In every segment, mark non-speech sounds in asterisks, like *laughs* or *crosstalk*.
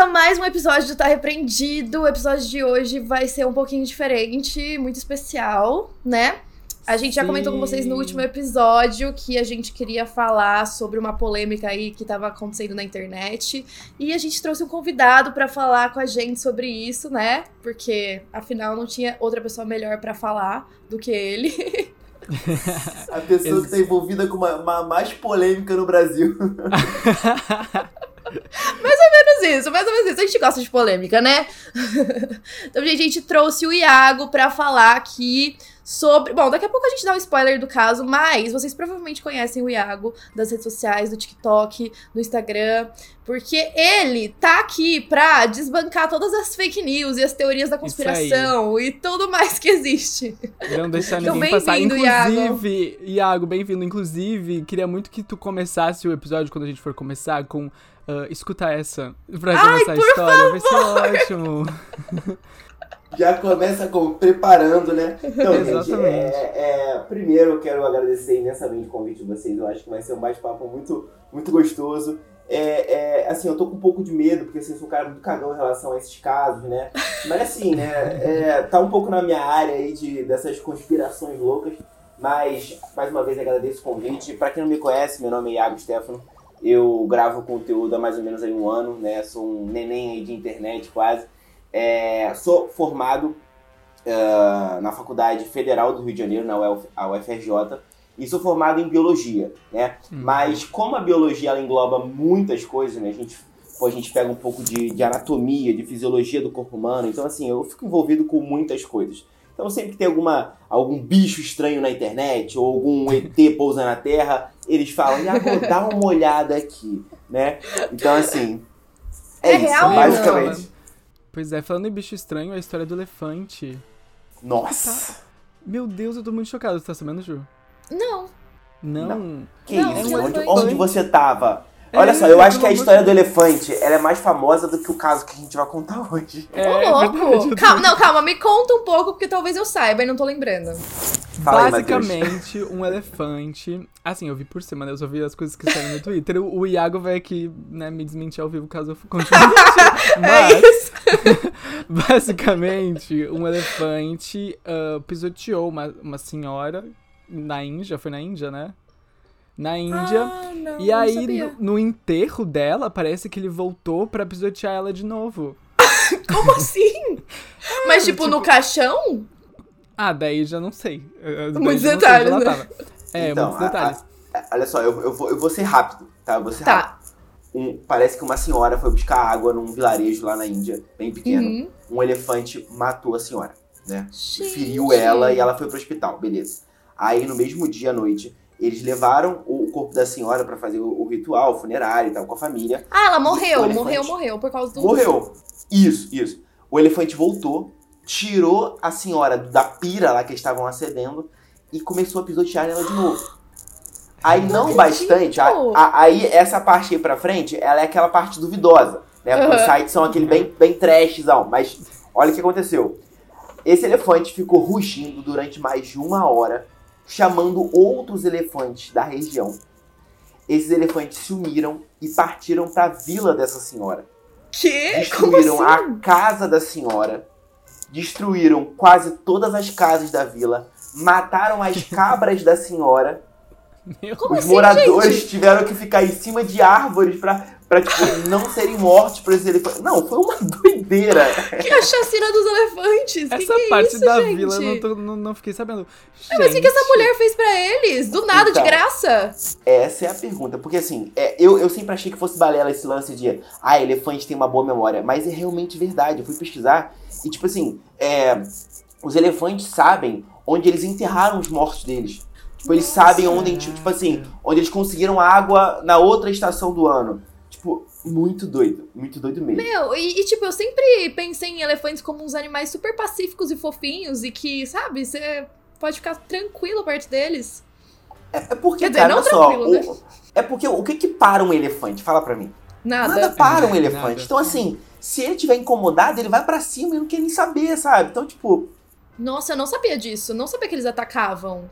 a mais um episódio do Tá Repreendido. O episódio de hoje vai ser um pouquinho diferente, muito especial, né? A gente já comentou com vocês no último episódio que a gente queria falar sobre uma polêmica aí que estava acontecendo na internet. E a gente trouxe um convidado para falar com a gente sobre isso, né? Porque afinal não tinha outra pessoa melhor para falar do que ele. *laughs* A pessoa que tá envolvida com uma, uma mais polêmica no Brasil. *laughs* *laughs* Mais ou menos isso, mais ou menos isso. A gente gosta de polêmica, né? *laughs* então, gente, a gente trouxe o Iago pra falar aqui sobre. Bom, daqui a pouco a gente dá um spoiler do caso, mas vocês provavelmente conhecem o Iago das redes sociais, do TikTok, do Instagram, porque ele tá aqui pra desbancar todas as fake news e as teorias da conspiração e tudo mais que existe. Não deixar então, ninguém passar. Inclusive, Iago, Iago bem-vindo. Inclusive, queria muito que tu começasse o episódio quando a gente for começar com uh, escutar essa pra Ai, começar a história. Vai ser ótimo. Já começa com preparando, né? Então, gente, é, é, primeiro eu quero agradecer imensamente o convite de vocês. Eu acho que vai ser um bate-papo muito, muito gostoso. É, é, assim, eu tô com um pouco de medo, porque assim, eu sou um cara muito cagão em relação a esses casos, né? Mas assim, né? É, tá um pouco na minha área aí de, dessas conspirações loucas. Mas, mais uma vez, agradeço o convite. Para quem não me conhece, meu nome é Iago Stefano. Eu gravo conteúdo há mais ou menos aí um ano, né? Sou um neném aí de internet quase. É, sou formado uh, na Faculdade Federal do Rio de Janeiro, na Uf, UFRJ, e sou formado em Biologia, né? Hum. Mas como a Biologia ela engloba muitas coisas, né? A gente, pô, a gente pega um pouco de, de anatomia, de fisiologia do corpo humano, então assim, eu fico envolvido com muitas coisas. Então sempre que tem alguma, algum bicho estranho na internet ou algum *laughs* ET pousa na Terra, eles falam, Iago, dá uma olhada aqui, né? Então assim, é, é isso, real, basicamente. Não. Pois é, falando em bicho estranho, a história do elefante. Nossa! Tá... Meu Deus, eu tô muito chocado. Você tá sabendo, Ju? Não. Não? Não. Que não, isso? É onde, onde você tava? É, Olha só, eu acho que a história do elefante ela é mais famosa do que o caso que a gente vai contar hoje. É, Ô, louco! Calma, não, calma, me conta um pouco, porque talvez eu saiba e não tô lembrando. Fala Basicamente, aí, um elefante. Assim, eu vi por cima, né? Eu só vi as coisas que saíram no Twitter. O, o Iago vai aqui, né, me desmentir ao vivo caso eu *laughs* continue. É Mas, é *laughs* basicamente, um elefante uh, pisoteou uma, uma senhora na Índia, foi na Índia, né? Na Índia. Ah, não, e aí, no, no, enterro dela, parece que ele voltou pra pisotear ela de novo. *laughs* Como assim? *laughs* Mas, tipo, tipo, no caixão? Ah, daí já não sei. Muitos detalhes, né? É, então, muitos detalhes. A, a, olha só, eu, eu, vou, eu vou ser rápido, tá? Eu vou ser tá. rápido. Um, parece que uma senhora foi buscar água num vilarejo lá na Índia, bem pequeno. Uhum. Um elefante matou a senhora, né? Gente. Feriu ela e ela foi pro hospital, beleza. Aí no mesmo dia à noite, eles levaram o corpo da senhora para fazer o, o, ritual funerário e tal com a família. Ah, ela morreu, morreu, morreu por causa do. Morreu. Isso, isso. O elefante voltou, tirou a senhora da pira lá que eles estavam acedendo e começou a pisotear ela de novo. Aí não, não bastante, a, a, aí essa parte aí pra frente, ela é aquela parte duvidosa, né? Porque uhum. os sites são aquele bem, bem trashzão, mas olha o que aconteceu. Esse elefante ficou rugindo durante mais de uma hora chamando outros elefantes da região. Esses elefantes se uniram e partiram para a vila dessa senhora. Que? Destruíram assim? a casa da senhora, destruíram quase todas as casas da vila, mataram as *laughs* cabras da senhora. Como Os assim, moradores gente? tiveram que ficar em cima de árvores para pra, tipo, não serem mortos por esses elefantes. Não, foi uma *laughs* doideira. Que a chacina dos elefantes. Essa que que é parte isso, da gente? vila eu não, tô, não, não, fiquei sabendo. É, mas o que, que essa mulher fez pra eles? Do nada, então, de graça? Essa é a pergunta. Porque assim, é, eu, eu sempre achei que fosse balela esse lance de ah, elefante tem uma boa memória. Mas é realmente verdade. Eu fui pesquisar e, tipo assim, é, os elefantes sabem onde eles enterraram os mortos deles. Tipo, eles Nossa. sabem onde, tipo assim, onde eles conseguiram água na outra estação do ano. Tipo, muito doido. Muito doido mesmo. Meu, e, e, tipo, eu sempre pensei em elefantes como uns animais super pacíficos e fofinhos e que, sabe, você pode ficar tranquilo perto deles. É, é porque, Quer cara, dizer, não só, né? o, é porque o que que para um elefante? Fala pra mim. Nada. Nada para um elefante. Nada. Então, assim, se ele tiver incomodado, ele vai para cima e não quer nem saber, sabe? Então, tipo. Nossa, eu não sabia disso. Não sabia que eles atacavam.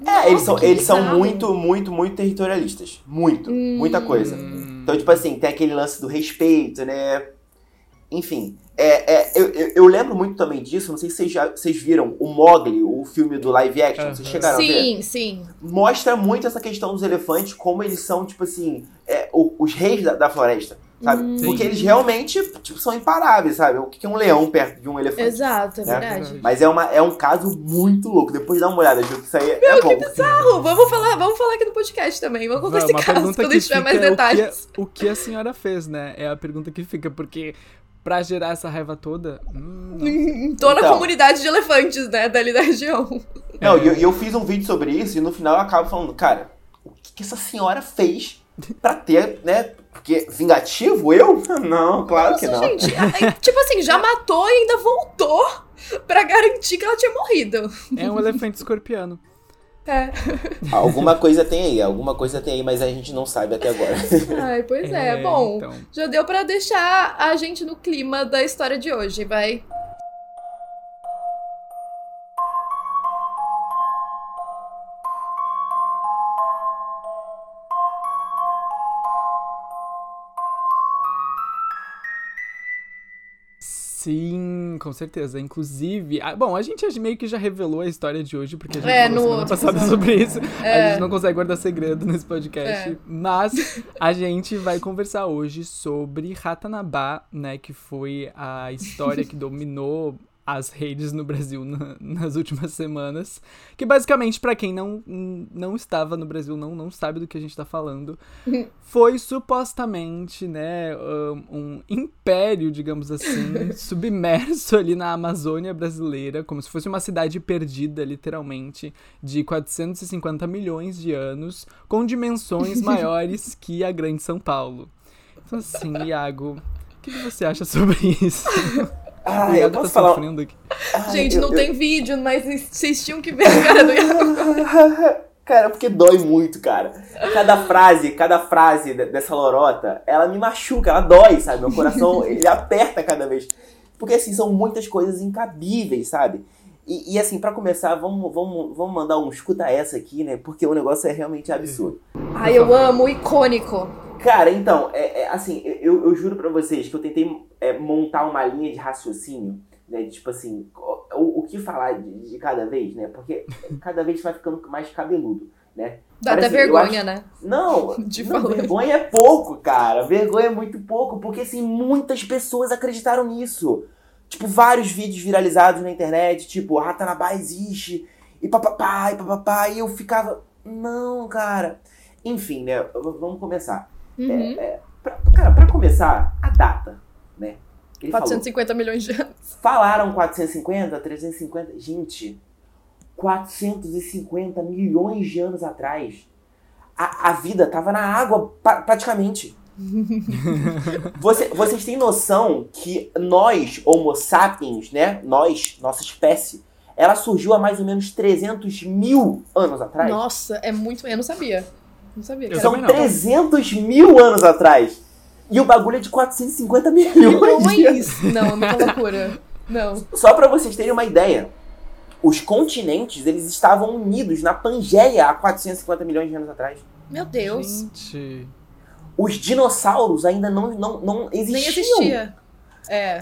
É, Nossa, eles são, eles são muito, muito, muito territorialistas. Muito. Hum. Muita coisa. Então, tipo assim, tem aquele lance do respeito, né? enfim, é, é, eu, eu, eu, lembro muito também disso, não sei se vocês, já, vocês viram o Mogli, o filme do live action, uhum. vocês chegaram sim, a ver? Sim, sim. Mostra muito essa questão dos elefantes, como eles são, tipo assim, é, os reis da, da floresta sabe? Hum. Porque eles realmente tipo, são imparáveis, sabe? O que é um leão perto de um elefante? Exato, é né? verdade. Mas é, uma, é um caso muito louco. Depois dá uma olhada, Ju, que isso aí é, Meu, é bom. que bizarro! Vamos falar, vamos falar aqui no podcast também. Vamos contar esse caso quando tiver mais detalhes. O que, o que a senhora fez, né? É a pergunta que fica, porque pra gerar essa raiva toda. Hum, em *laughs* toda então, a comunidade de elefantes, né? Dali da região. Não, e eu, eu, fiz um vídeo sobre isso e no final eu acabo falando, cara, o que, que essa senhora fez pra ter, né? Porque vingativo eu? *laughs* Não, claro Nossa, que não. Gente, tipo assim, já matou e ainda voltou *laughs* pra garantir que ela tinha morrido. É um elefante escorpiano. É. Alguma coisa tem aí, alguma coisa tem aí, mas a gente não sabe até agora. *laughs* Ai, pois é. é Bom, então... já deu para deixar a gente no clima da história de hoje, vai. Sim, com certeza. Inclusive, a, bom, a gente meio que já revelou a história de hoje, porque a gente é, falou semana passada sobre isso. É. A gente não consegue guardar segredo nesse podcast. É. Mas *laughs* a gente vai conversar hoje sobre Ratanabá, né? Que foi a história que dominou as redes no Brasil na, *laughs* nas últimas semanas. Que basicamente, para quem não, não estava no Brasil, não, não sabe do que a gente tá falando, *laughs* foi supostamente, né, um, império, digamos assim, *laughs* submerso ali na Amazônia brasileira, como se fosse uma cidade perdida, literalmente, de 450 milhões de anos, com dimensões maiores que a Grande São Paulo. Então, assim, Iago, o que você acha sobre isso? Ah, eu posso tá falar. Aqui. Gente, eu, não eu... tem vídeo, mas vocês tinham que ver a cara do Iago. *laughs* Cara, porque dói muito, cara. Cada frase, cada frase dessa lorota, ela me machuca, ela dói, sabe? Meu coração, *laughs* ele aperta cada vez. Porque, assim, são muitas coisas incabíveis, sabe? E, e assim, para começar, vamos, vamos, vamos mandar um escuta essa aqui, né? Porque o negócio é realmente absurdo. Ai, eu amo, icônico. Cara, então, é, é assim, eu, eu juro para vocês que eu tentei é, montar uma linha de raciocínio, né? Tipo assim, o, o que falar de, de, cada vez, né? Porque cada vez vai ficando mais cabeludo, né? Dá Parece, até vergonha, acho... né? Não, *laughs* não vergonha é pouco, cara. Vergonha é muito pouco, porque assim, muitas pessoas acreditaram nisso. Tipo, vários vídeos viralizados na internet, tipo, Ratanabá existe, e papapá, e papapá, e eu ficava, não, cara. Enfim, né? Vamos começar. Uhum. É, é, pra, cara, pra começar, a data, né? Ele 450 falou, milhões de anos. Falaram 450, 350. Gente, 450 milhões de anos atrás, a, a vida tava na água pra, praticamente. *laughs* Você, vocês têm noção que nós, Homo sapiens, né? Nós, nossa espécie, ela surgiu há mais ou menos 300 mil anos atrás. Nossa, é muito. Eu não sabia. Não sabia. Eu São 300 mil anos atrás. E o bagulho é de 450 milhões. Milhões? Não, é muita loucura. Não. Só para vocês terem uma ideia, os continentes eles estavam unidos na Pangeia há 450 milhões de anos atrás. Meu Deus. Gente. Os dinossauros ainda não, não, não existiam. Nem existia. É.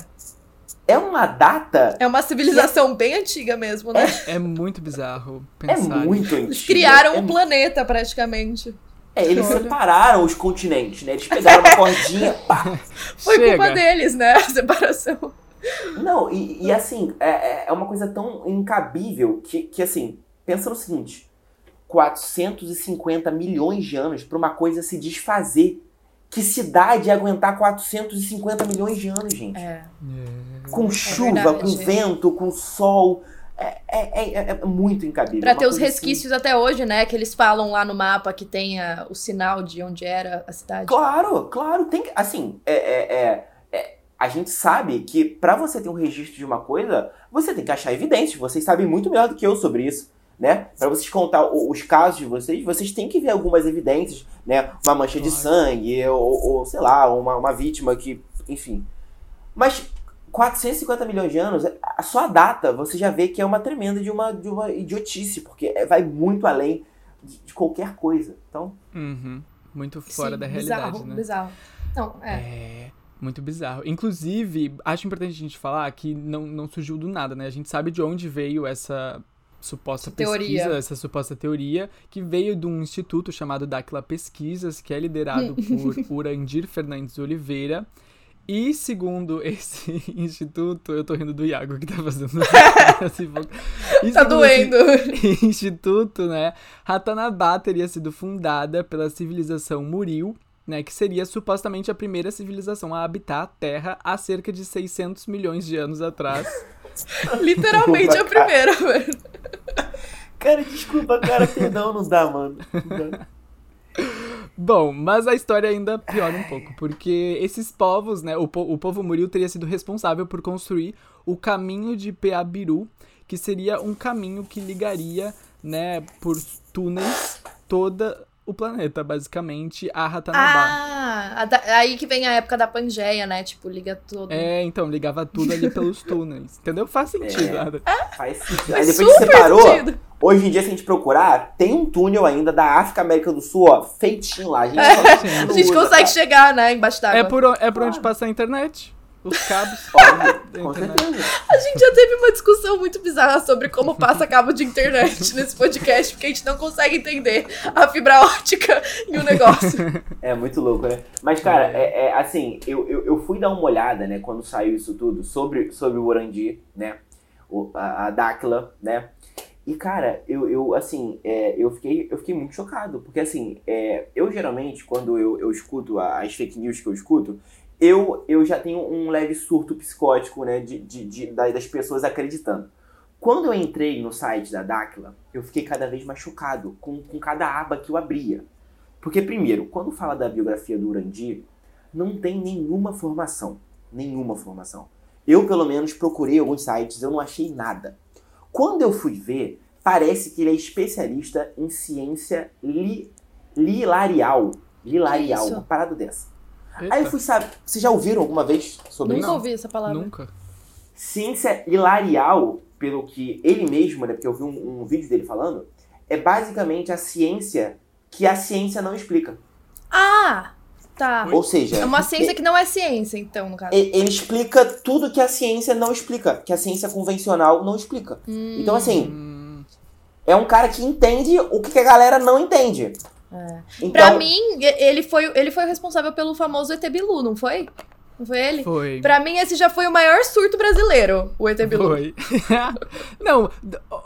É uma data. É uma civilização é... bem antiga mesmo, né? É, é muito bizarro pensar. É muito antigo. Eles criaram é um planeta, praticamente. É, eles Olha. separaram os continentes, né? Eles pegaram uma cordinha. Pá. *laughs* Foi Chega. culpa deles, né? A separação. Não, e, e assim, é, é uma coisa tão incabível que, que, assim, pensa no seguinte: 450 milhões de anos para uma coisa se desfazer. Que cidade ia aguentar 450 milhões de anos, gente? É. Com é chuva, com vento, com sol. É, é, é, é, muito incabível. Pra ter os assim. resquícios assim. até hoje, né? Que eles falam lá no mapa que tem a, o sinal de onde era a cidade. Claro, claro. Tem Assim, é, é, é a gente sabe que para você ter um registro de uma coisa, você tem que achar evidências. Vocês sabem muito melhor do que eu sobre isso. Né? Para vocês contar os casos de vocês, vocês têm que ver algumas evidências, né? Uma mancha de sangue, ou, ou sei lá, uma, uma vítima que. Enfim. Mas 450 milhões de anos, a sua data, você já vê que é uma tremenda de uma, de uma idiotice, porque é, vai muito além de, de qualquer coisa. Então. Uhum. Muito fora Sim, da realidade, bizarro, né? Bizarro. Não, é. é. Muito bizarro. Inclusive, acho importante a gente falar que não, não surgiu do nada, né? A gente sabe de onde veio essa suposta teoria. pesquisa, essa suposta teoria, que veio de um instituto chamado Dakla Pesquisas, que é liderado *laughs* por Urandir Fernandes Oliveira. E segundo *laughs* esse instituto, eu tô rindo do Iago que tá fazendo *laughs* assim, Tá doendo. instituto, né? Ratanabá teria sido fundada pela civilização Muril, né, que seria supostamente a primeira civilização a habitar a Terra há cerca de 600 milhões de anos atrás. *laughs* Literalmente a primeira, velho. Cara, desculpa, cara, perdão, não dá, mano. Bom, mas a história ainda piora um pouco, porque esses povos, né, o, po o povo Muril teria sido responsável por construir o caminho de Peabiru, que seria um caminho que ligaria, né, por túneis toda o planeta, basicamente, a Ratanabá. Ah, aí que vem a época da Pangeia, né? Tipo, liga tudo. É, então, ligava tudo ali pelos túneis. Entendeu? Faz sentido. É, faz sentido. Aí depois que separou, sentido. hoje em dia, se a gente procurar, tem um túnel ainda da África América do Sul, ó, feitinho lá. A gente, é. *laughs* a gente usa, consegue tá? chegar, né, embaixo d'água. É por, é por onde passa a internet os cabos. com certeza. A gente já teve uma discussão muito bizarra sobre como passa cabo de internet *laughs* nesse podcast, porque a gente não consegue entender a fibra ótica e o negócio. *laughs* É muito louco, né? Mas, cara, é, é assim, eu, eu, eu, fui dar uma olhada, né, quando saiu isso tudo, sobre, sobre o Orandi, né? O, a, a Dáquila, né? E, cara, eu, eu assim, é, eu, fiquei, eu fiquei muito chocado. Porque, assim, é, eu geralmente, quando eu, eu escuto as fake news que eu escuto, eu, eu já tenho um leve surto psicótico, né, de, de, de, das pessoas acreditando. Quando eu entrei no site da Dáquila, eu fiquei cada vez mais chocado com, com cada aba que eu abria. Porque, primeiro, quando fala da biografia do Urandi, não tem nenhuma formação. Nenhuma formação. Eu, pelo menos, procurei alguns sites, eu não achei nada. Quando eu fui ver, parece que ele é especialista em ciência li, lilarial. Lilarial, uma parada dessa. Eita. Aí eu fui saber. Vocês já ouviram alguma vez sobre Nunca isso? Nunca ouvi essa palavra. Nunca. Ciência hilarial, pelo que ele mesmo, né? Porque eu vi um, um vídeo dele falando, é basicamente a ciência que a ciência não explica. Ah! Tá. Ou seja. É uma ciência que não é ciência, então, no caso. Ele explica tudo que a ciência não explica, que a ciência convencional não explica. Hum. Então, assim, é um cara que entende o que a galera não entende. É. Então... Pra mim, ele foi, ele foi o responsável pelo famoso ET Bilu, não foi? Não foi ele? Foi. Pra mim, esse já foi o maior surto brasileiro, o ET Bilu. Foi. *laughs* não,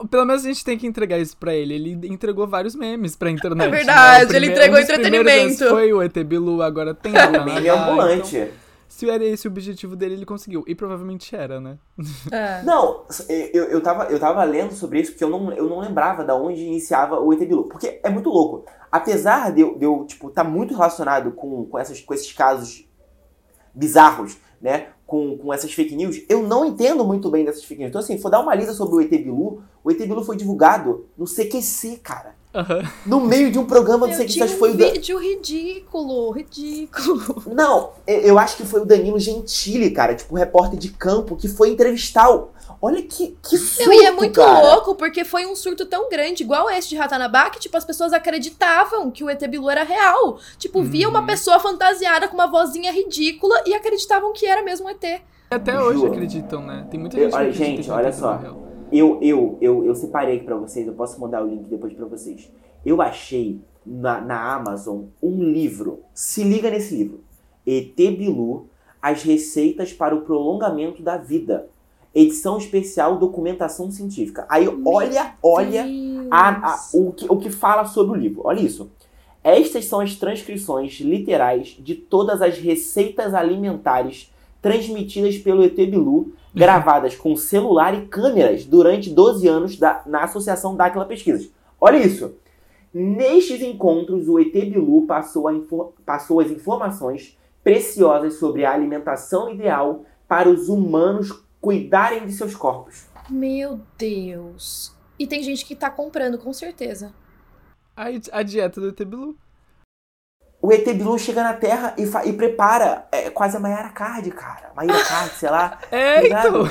pelo menos a gente tem que entregar isso pra ele. Ele entregou vários memes pra internet. É verdade, né? ele entregou entretenimento. Foi o ET Bilu, agora tem. Meme ambulante. Então se era esse o objetivo dele, ele conseguiu. E provavelmente era, né? É. *laughs* Não, eu, eu, tava, eu tava lendo sobre isso porque eu não, eu não lembrava da onde iniciava o ET Bilu. Porque é muito louco. Apesar de eu, de eu tipo, tá muito relacionado com, com, essas, com esses casos bizarros, né? Com, com essas fake news, eu não entendo muito bem dessas fake news. Então, assim, for dar uma lida sobre o ET Bilu, o ET Bilu foi divulgado no CQC, cara. Uhum. No meio de um programa do CQC, acho que foi um o. vídeo ridículo, ridículo. Não, eu acho que foi o Danilo Gentili, cara, tipo, um repórter de campo que foi entrevistar o. Olha que, que surto, E é muito cara. louco, porque foi um surto tão grande, igual esse de Ratanabá, que, tipo, as pessoas acreditavam que o ET Bilu era real. Tipo, uhum. via uma pessoa fantasiada com uma vozinha ridícula e acreditavam que era mesmo um ET. Até hoje acreditam, né? Tem muita gente eu, olha, que Gente, olha só. Eu, eu, eu, eu separei aqui pra vocês, eu posso mandar o link depois pra vocês. Eu achei na, na Amazon um livro. Se liga nesse livro. ET Bilu, As Receitas para o Prolongamento da Vida edição especial documentação científica. Aí Meu olha, olha a, a, o, que, o que fala sobre o livro. Olha isso. Estas são as transcrições literais de todas as receitas alimentares transmitidas pelo ET Bilu, gravadas com celular e câmeras durante 12 anos da, na Associação Dáquila Pesquisas. Olha isso. Nestes encontros, o ET Bilu passou, passou as informações preciosas sobre a alimentação ideal para os humanos cuidarem de seus corpos. Meu Deus. E tem gente que tá comprando, com certeza. A, a dieta do ET Bilu. O ET Bilu chega na Terra e, e prepara é, quase a Mayara Card, cara. Mayara Card, sei lá. *laughs* É, então.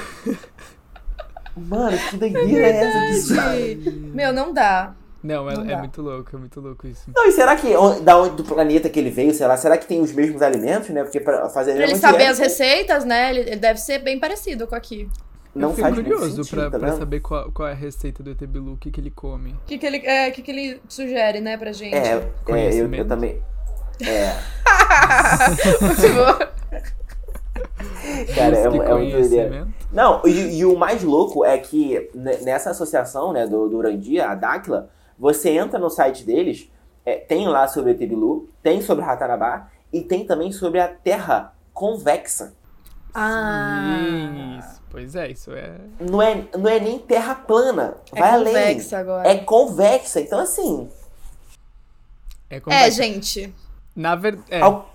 Mano, que doideira é, é essa? Meu, não dá. Não, é, não é muito louco, é muito louco isso. Não, e será que da onde do planeta que ele veio, sei lá, será que tem os mesmos alimentos, né? Porque para fazer pra ele saber as receitas, né? Ele, deve ser bem parecido com aqui. Não Eu faz curioso sentido, pra, tá pra saber qual, qual, é a receita do ET Bilu, o que, que ele come. O que, que, ele, é, que, que ele sugere, né, pra gente? É, é eu, eu também. É. *laughs* Muito bom. Cara, é, é muito doideira. Não, e, e, o mais louco é que nessa associação, né, do, do Urandia, a Dakla, você entra no site deles, é, tem lá sobre ET Bilu, tem sobre Ratanabá e tem também sobre a Terra convexa. Ah. Isso. Pois é, isso é. Não é, não é nem terra plana. É vai além. É convexa agora. É convexa. Então, assim. É, convexa. é gente. Na verdade. É. Al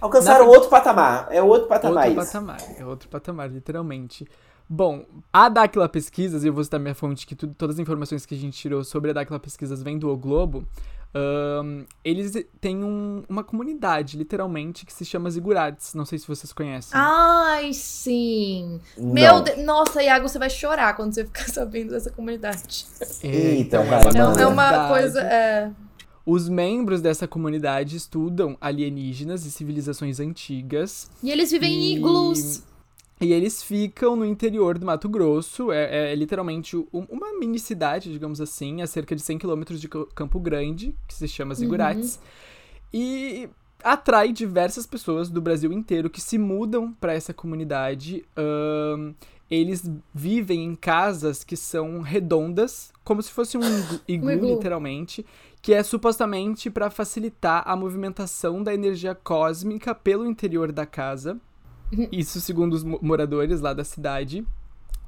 alcançaram outro patamar. É outro patamar. Outro isso. patamar. É outro patamar, literalmente. Bom, a Daquila Pesquisas, e eu vou citar minha fonte, que tudo, todas as informações que a gente tirou sobre a Daquila Pesquisas vêm do O Globo. Um, eles têm um, uma comunidade, literalmente, que se chama Zigurates. Não sei se vocês conhecem. Ai, sim. Não. Meu Deus. Nossa, Iago, você vai chorar quando você *laughs* ficar sabendo dessa comunidade. É, então, é, é uma coisa. É... Os membros dessa comunidade estudam alienígenas e civilizações antigas. E eles vivem e... em iglus. E eles ficam no interior do Mato Grosso, é, é literalmente um, uma mini cidade, digamos assim, a cerca de 100 quilômetros de Campo Grande, que se chama Zigurates. Uhum. E atrai diversas pessoas do Brasil inteiro que se mudam para essa comunidade. Um, eles vivem em casas que são redondas, como se fosse um iglu, *laughs* iglu. literalmente, que é supostamente para facilitar a movimentação da energia cósmica pelo interior da casa. *laughs* Isso segundo os moradores lá da cidade.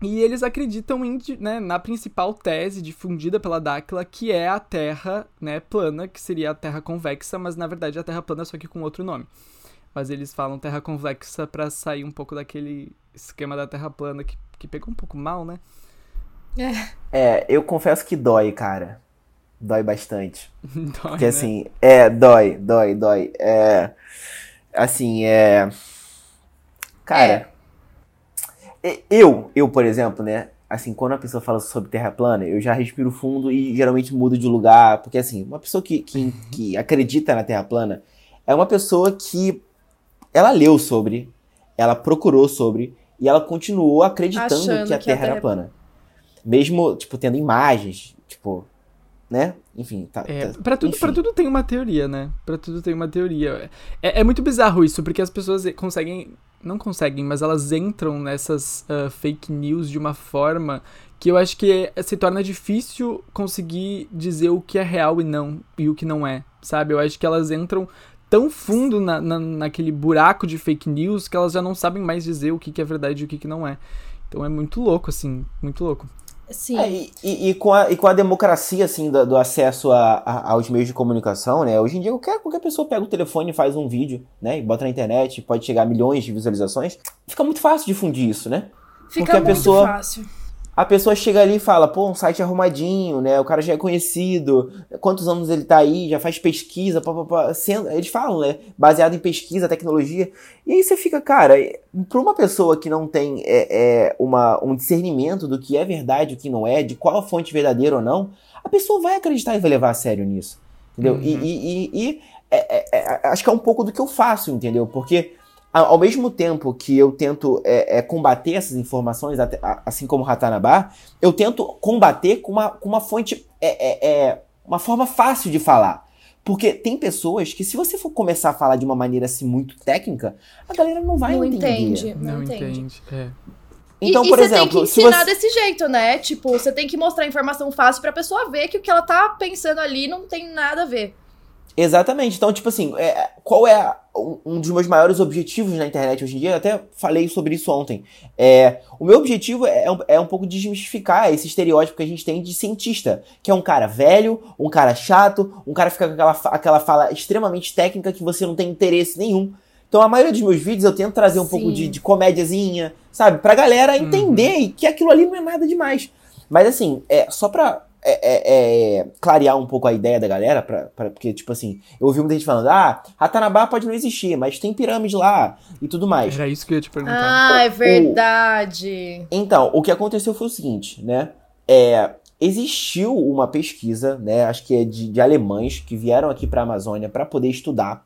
E eles acreditam em, né, na principal tese difundida pela Dáquila, que é a Terra né, plana, que seria a Terra convexa, mas na verdade é a Terra plana, só que com outro nome. Mas eles falam Terra convexa para sair um pouco daquele esquema da Terra plana que, que pegou um pouco mal, né? É. é, eu confesso que dói, cara. Dói bastante. *laughs* dói, Porque né? assim, é, dói, dói, dói. É. Assim, é Cara, é. eu, eu, por exemplo, né? Assim, quando a pessoa fala sobre terra plana, eu já respiro fundo e geralmente mudo de lugar. Porque, assim, uma pessoa que, que, que acredita na terra plana é uma pessoa que ela leu sobre, ela procurou sobre e ela continuou acreditando que a, que terra, a terra era plana. Mesmo, tipo, tendo imagens, tipo, né? Enfim, tá. É, tá pra, tudo, enfim. pra tudo tem uma teoria, né? Pra tudo tem uma teoria. É, é muito bizarro isso, porque as pessoas conseguem não conseguem, mas elas entram nessas uh, fake news de uma forma que eu acho que se torna difícil conseguir dizer o que é real e não, e o que não é, sabe? Eu acho que elas entram tão fundo na, na, naquele buraco de fake news que elas já não sabem mais dizer o que, que é verdade e o que, que não é. Então é muito louco, assim, muito louco. Sim. É, e, e, e, com a, e com a democracia, assim, do, do acesso a, a, aos meios de comunicação, né? Hoje em dia, qualquer, qualquer pessoa pega o telefone e faz um vídeo, né? E bota na internet, pode chegar a milhões de visualizações. Fica muito fácil difundir isso, né? Fica Porque a muito pessoa, fácil a pessoa chega ali e fala, pô, um site arrumadinho, né? O cara já é conhecido, quantos anos ele tá aí, já faz pesquisa, pá, pá, pá. Eles falam, né? Baseado em pesquisa, tecnologia. E aí você fica, cara, pra uma pessoa que não tem é, é, uma, um discernimento do que é verdade e o que não é, de qual a fonte verdadeira ou não, a pessoa vai acreditar e vai levar a sério nisso. Entendeu? Uhum. E, e, e, e é, é, é, acho que é um pouco do que eu faço, entendeu? Porque ao mesmo tempo que eu tento é, é, combater essas informações, assim como Ratanabá, eu tento combater com uma, com uma fonte, é, é, é, uma forma fácil de falar. Porque tem pessoas que, se você for começar a falar de uma maneira assim muito técnica, a galera não vai não entender. Entende, não, não entende. entende. É. Então, e, por e exemplo, você tem que ensinar você... desse jeito, né? Tipo, você tem que mostrar informação fácil pra pessoa ver que o que ela tá pensando ali não tem nada a ver. Exatamente. Então, tipo assim, é, qual é um dos meus maiores objetivos na internet hoje em dia? Eu até falei sobre isso ontem. É, o meu objetivo é um, é um pouco desmistificar esse estereótipo que a gente tem de cientista, que é um cara velho, um cara chato, um cara que fica com aquela, aquela fala extremamente técnica que você não tem interesse nenhum. Então, a maioria dos meus vídeos eu tento trazer um Sim. pouco de, de comédiazinha, sabe? Pra galera entender uhum. que aquilo ali não é nada demais. Mas assim, é, só pra é, é, é, clarear um pouco a ideia da galera, pra, pra, porque, tipo assim, eu ouvi muita gente falando, ah, Ratanabá pode não existir, mas tem pirâmide lá e tudo mais. Era isso que eu ia te perguntar. Ah, é verdade. O, então, o que aconteceu foi o seguinte, né? É, existiu uma pesquisa, né, acho que é de, de alemães que vieram aqui para a Amazônia para poder estudar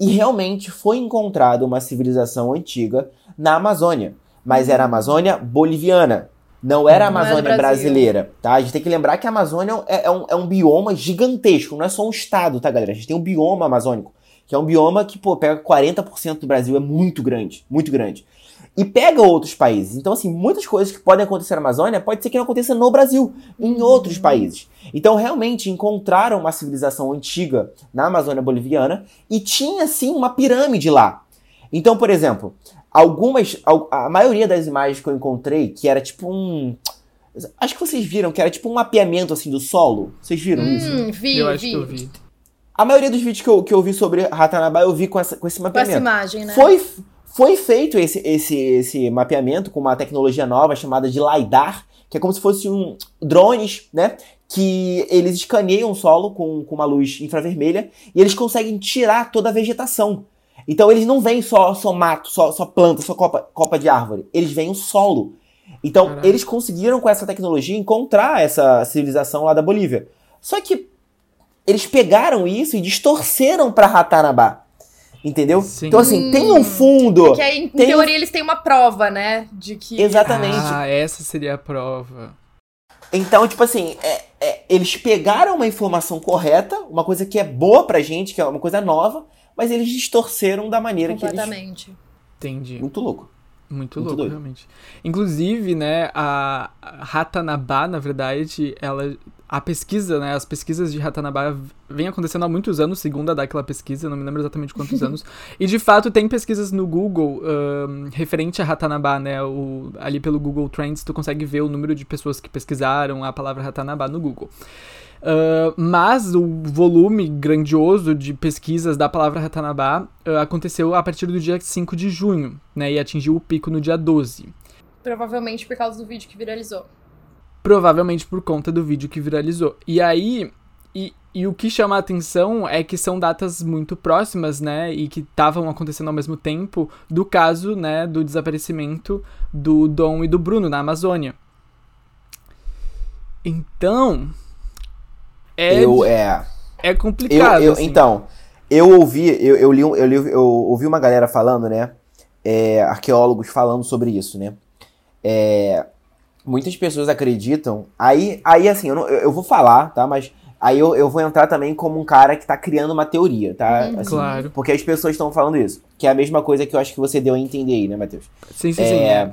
e realmente foi encontrada uma civilização antiga na Amazônia, mas era a Amazônia boliviana. Não era a Amazônia brasileira, tá? A gente tem que lembrar que a Amazônia é, é, um, é um bioma gigantesco, não é só um estado, tá, galera? A gente tem um bioma amazônico, que é um bioma que, pô, pega 40% do Brasil, é muito grande, muito grande e pega outros países. Então, assim, muitas coisas que podem acontecer na Amazônia pode ser que não aconteça no Brasil, em uhum. outros países. Então, realmente encontraram uma civilização antiga na Amazônia boliviana e tinha sim uma pirâmide lá. Então, por exemplo, algumas a maioria das imagens que eu encontrei que era tipo um Acho que vocês viram que era tipo um mapeamento assim do solo. Vocês viram hum, isso? Vi, eu acho vi. que eu vi. A maioria dos vídeos que eu, que eu vi sobre Ratanabá, eu vi com, essa, com esse mapeamento. Com essa imagem, né? Foi, foi feito esse, esse, esse mapeamento com uma tecnologia nova chamada de LiDAR, que é como se fosse um drones, né? Que eles escaneiam o solo com, com uma luz infravermelha e eles conseguem tirar toda a vegetação. Então eles não veem só, só mato, só, só planta, só copa, copa de árvore. Eles veem o solo. Então Caraca. eles conseguiram com essa tecnologia encontrar essa civilização lá da Bolívia. Só que eles pegaram isso e distorceram para Ratanabá. Entendeu? Sim. Então, assim, hum, tem um fundo. Porque aí, em teoria, um... eles têm uma prova, né? De que. Exatamente. Ah, essa seria a prova. Então, tipo assim, é, é, eles pegaram uma informação correta, uma coisa que é boa pra gente, que é uma coisa nova, mas eles distorceram da maneira que eles. Completamente. Entendi. Muito louco. Muito, Muito louco, doido. realmente. Inclusive, né, a Ratanabá, na verdade, ela a pesquisa, né, as pesquisas de Ratanabá vem acontecendo há muitos anos, segundo a daquela pesquisa, não me lembro exatamente quantos *laughs* anos. E de fato tem pesquisas no Google um, referente a Ratanabá, né, o, ali pelo Google Trends tu consegue ver o número de pessoas que pesquisaram a palavra Ratanabá no Google. Uh, mas o volume grandioso de pesquisas da palavra Ratanabá uh, aconteceu a partir do dia 5 de junho, né, e atingiu o pico no dia 12. Provavelmente por causa do vídeo que viralizou. Provavelmente por conta do vídeo que viralizou. E aí, e, e o que chama a atenção é que são datas muito próximas, né? E que estavam acontecendo ao mesmo tempo do caso, né? Do desaparecimento do Dom e do Bruno na Amazônia. Então. É, eu, é, é complicado. Eu, eu, assim. Então, eu ouvi, eu, eu, li, eu, li, eu ouvi uma galera falando, né? É, arqueólogos falando sobre isso, né? É, muitas pessoas acreditam. Aí, aí assim, eu, não, eu, vou falar, tá? Mas aí eu, eu vou entrar também como um cara que tá criando uma teoria, tá? Uhum. Assim, claro. Porque as pessoas estão falando isso. Que é a mesma coisa que eu acho que você deu a entender aí, né, Matheus? Sim, sim, é, sim. É.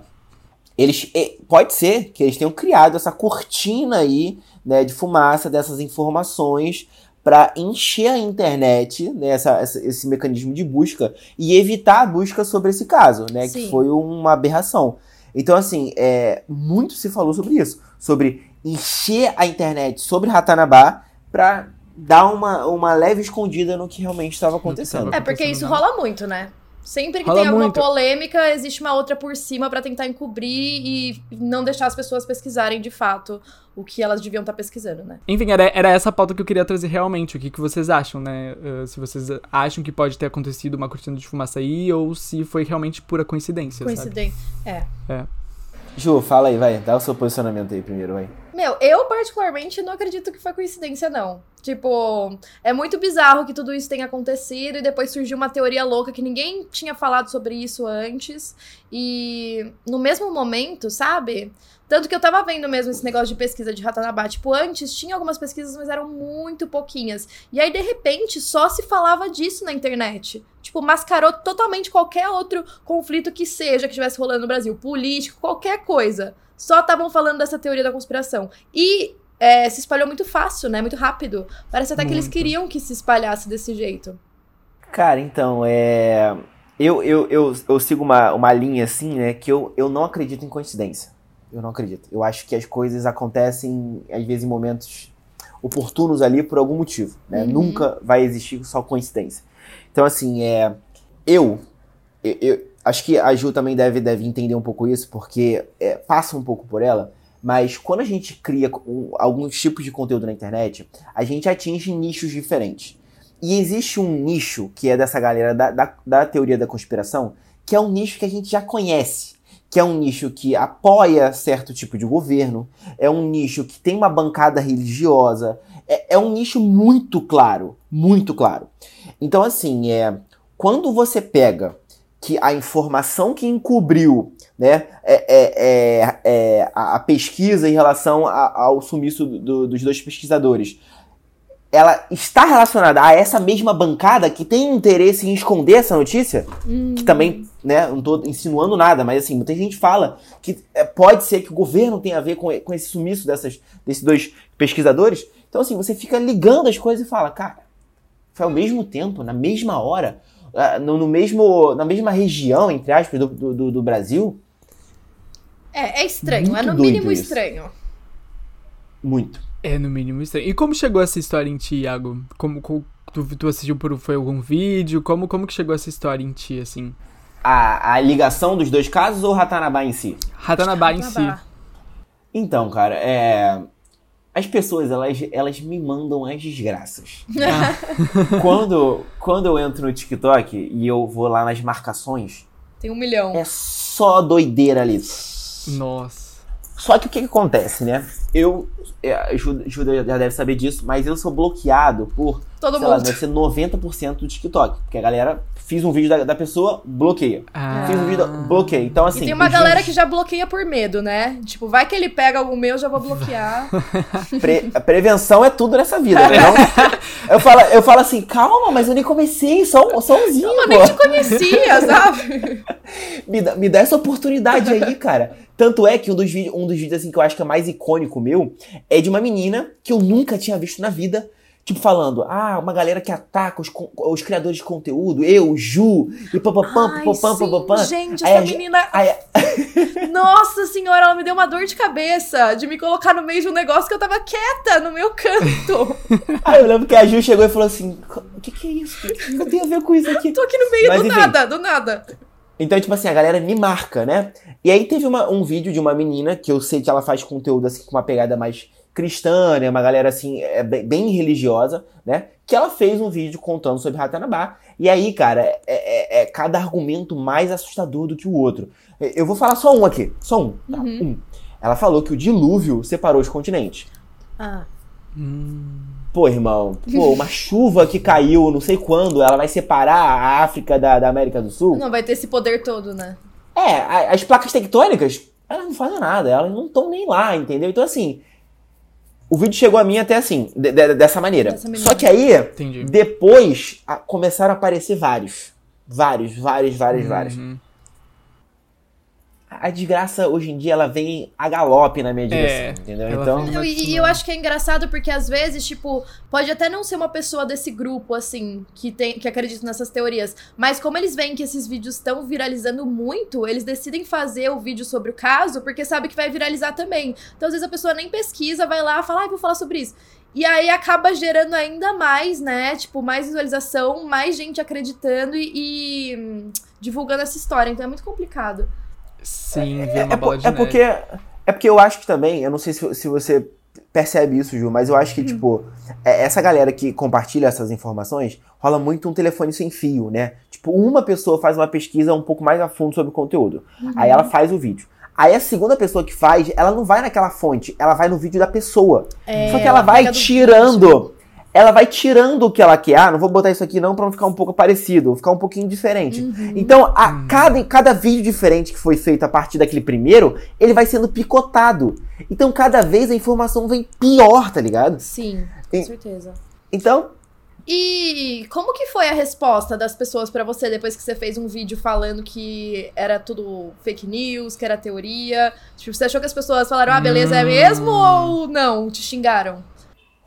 Eles, pode ser que eles tenham criado essa cortina aí, né, de fumaça dessas informações para encher a internet, né, essa, essa, esse mecanismo de busca e evitar a busca sobre esse caso, né, Sim. que foi uma aberração. Então, assim, é, muito se falou sobre isso. Sobre encher a internet sobre Ratanabá pra dar uma, uma leve escondida no que realmente estava acontecendo. É, porque isso rola muito, né? Sempre que rola tem alguma muito. polêmica, existe uma outra por cima para tentar encobrir e não deixar as pessoas pesquisarem de fato o que elas deviam estar tá pesquisando, né? Enfim, era, era essa pauta que eu queria trazer realmente. O que, que vocês acham, né? Uh, se vocês acham que pode ter acontecido uma cortina de fumaça aí ou se foi realmente pura coincidência. Coincidência, é. É. Ju, fala aí, vai. Dá o seu posicionamento aí primeiro, vai. Meu, eu particularmente não acredito que foi coincidência, não. Tipo, é muito bizarro que tudo isso tenha acontecido e depois surgiu uma teoria louca que ninguém tinha falado sobre isso antes. E no mesmo momento, sabe? Tanto que eu tava vendo mesmo esse negócio de pesquisa de Ratanabá. Tipo, antes tinha algumas pesquisas, mas eram muito pouquinhas. E aí, de repente, só se falava disso na internet. Tipo, mascarou totalmente qualquer outro conflito que seja que estivesse rolando no Brasil. Político, qualquer coisa só estavam falando dessa teoria da conspiração. E é, se espalhou muito fácil, né? Muito rápido. Parece até muito. que eles queriam que se espalhasse desse jeito. Cara, então, é. Eu, eu, eu, eu sigo uma, uma linha assim, né? Que eu, eu não acredito em coincidência. Eu não acredito. Eu acho que as coisas acontecem, às vezes, em momentos oportunos ali por algum motivo. Né? Uhum. Nunca vai existir só coincidência. Então, assim, é. Eu, eu, eu Acho que a Ju também deve, deve entender um pouco isso, porque é, passa um pouco por ela. Mas quando a gente cria um, alguns tipos de conteúdo na internet, a gente atinge nichos diferentes. E existe um nicho que é dessa galera da, da, da teoria da conspiração, que é um nicho que a gente já conhece que é um nicho que apoia certo tipo de governo, é um nicho que tem uma bancada religiosa, é, é um nicho muito claro, muito claro. Então, assim, é, quando você pega que a informação que encobriu né, é, é, é, é a, pesquisa em relação a, ao sumiço do, dos dois pesquisadores ela está relacionada a essa mesma bancada que tem interesse em esconder essa notícia, hum. que também, né, não estou insinuando nada, mas assim, muita gente fala que é, pode ser que o governo tenha a ver com, com esse sumiço dessas, desses dois pesquisadores. Então, assim, você fica ligando as coisas e fala, cara, foi ao mesmo tempo, na mesma hora, no, no mesmo, na mesma região, entre aspas, do, do, do Brasil. É, é estranho, Muito é no mínimo isso. estranho. Muito. É, no mínimo estranho. E como chegou essa história em ti, Iago? Como, como tu, tu, assistiu por foi algum vídeo? Como, como que chegou essa história em ti, assim? A, a ligação dos dois casos ou Ratanabá em si? Ratanabá em si. Então, cara, é as pessoas, elas, elas me mandam as desgraças. Ah. *laughs* quando, quando eu entro no TikTok e eu vou lá nas marcações. Tem um milhão. É só doideira ali. Nossa. Só que o que, que acontece, né? Eu. É, Júlia já deve saber disso, mas eu sou bloqueado por. Todo mundo. Lá, deve ser 90% do TikTok. Porque a galera fiz um vídeo da, da pessoa, bloqueia. Ah. Fiz um vídeo, bloqueia. Então, assim. E tem uma galera que já bloqueia por medo, né? Tipo, vai que ele pega algum meu, já vou bloquear. *laughs* Pre prevenção é tudo nessa vida, né? Então, *laughs* eu, falo, eu falo assim, calma, mas eu nem comecei, só, só umzinho. Não, eu nem te conhecia, *laughs* sabe? me, dá, me dá essa oportunidade aí, cara. Tanto é que um dos, vídeos, um dos vídeos assim, que eu acho que é mais icônico meu é de uma menina que eu nunca tinha visto na vida Tipo, falando, ah, uma galera que ataca os, os criadores de conteúdo, eu, Ju, e papapam, papapam, papapam. Gente, essa menina. Aí... *laughs* *laughs* Nossa senhora, ela me deu uma dor de cabeça de me colocar no meio de um negócio que eu tava quieta no meu canto. *laughs* aí eu lembro que a Ju chegou e falou assim: o que, que é isso? O que, que tem a ver com isso aqui? Tô aqui no meio Mas, do enfim, nada, do nada. Então, tipo assim, a galera me marca, né? E aí teve uma, um vídeo de uma menina que eu sei que ela faz conteúdo assim com uma pegada mais cristã, né, uma galera assim, é, bem religiosa, né? Que ela fez um vídeo contando sobre Ratanabá. E aí, cara, é, é, é, cada argumento mais assustador do que o outro. Eu vou falar só um aqui, só um, tá? Uhum. Um. Ela falou que o dilúvio separou os continentes. Ah. Hum. Pô, irmão, pô, uma chuva que caiu não sei quando, ela vai separar a África da, da América do Sul? Não vai ter esse poder todo, né? É, as placas tectônicas, elas não fazem nada, elas não estão nem lá, entendeu? Então, assim, o vídeo chegou a mim até assim, de, de, dessa maneira. Dessa Só que aí, Entendi. depois, a, começaram a aparecer vários. Vários, vários, vários, uhum. vários a desgraça hoje em dia ela vem a galope na minha direção, é, entendeu? Então, e, e, eu acho que é engraçado porque às vezes, tipo, pode até não ser uma pessoa desse grupo assim que tem que acredita nessas teorias, mas como eles veem que esses vídeos estão viralizando muito, eles decidem fazer o vídeo sobre o caso porque sabe que vai viralizar também. Então às vezes a pessoa nem pesquisa, vai lá, fala, ah, vou falar sobre isso. E aí acaba gerando ainda mais, né? Tipo, mais visualização, mais gente acreditando e, e hum, divulgando essa história. Então é muito complicado. Sim, é, uma é, bola de é porque É porque eu acho que também, eu não sei se, se você percebe isso, Ju, mas eu acho que, uhum. tipo, é, essa galera que compartilha essas informações, rola muito um telefone sem fio, né? Tipo, uma pessoa faz uma pesquisa um pouco mais a fundo sobre o conteúdo. Uhum. Aí ela faz o vídeo. Aí a segunda pessoa que faz, ela não vai naquela fonte, ela vai no vídeo da pessoa. É, Só que ela, ela vai tirando ela vai tirando o que ela quer. Ah, não vou botar isso aqui não para não ficar um pouco parecido, ficar um pouquinho diferente. Uhum. Então, a, uhum. cada, cada vídeo diferente que foi feito a partir daquele primeiro, ele vai sendo picotado. Então, cada vez a informação vem pior, tá ligado? Sim, com e, certeza. Então, e como que foi a resposta das pessoas para você depois que você fez um vídeo falando que era tudo fake news, que era teoria? Tipo, você achou que as pessoas falaram, ah, beleza, é mesmo? Hum. Ou não? Te xingaram?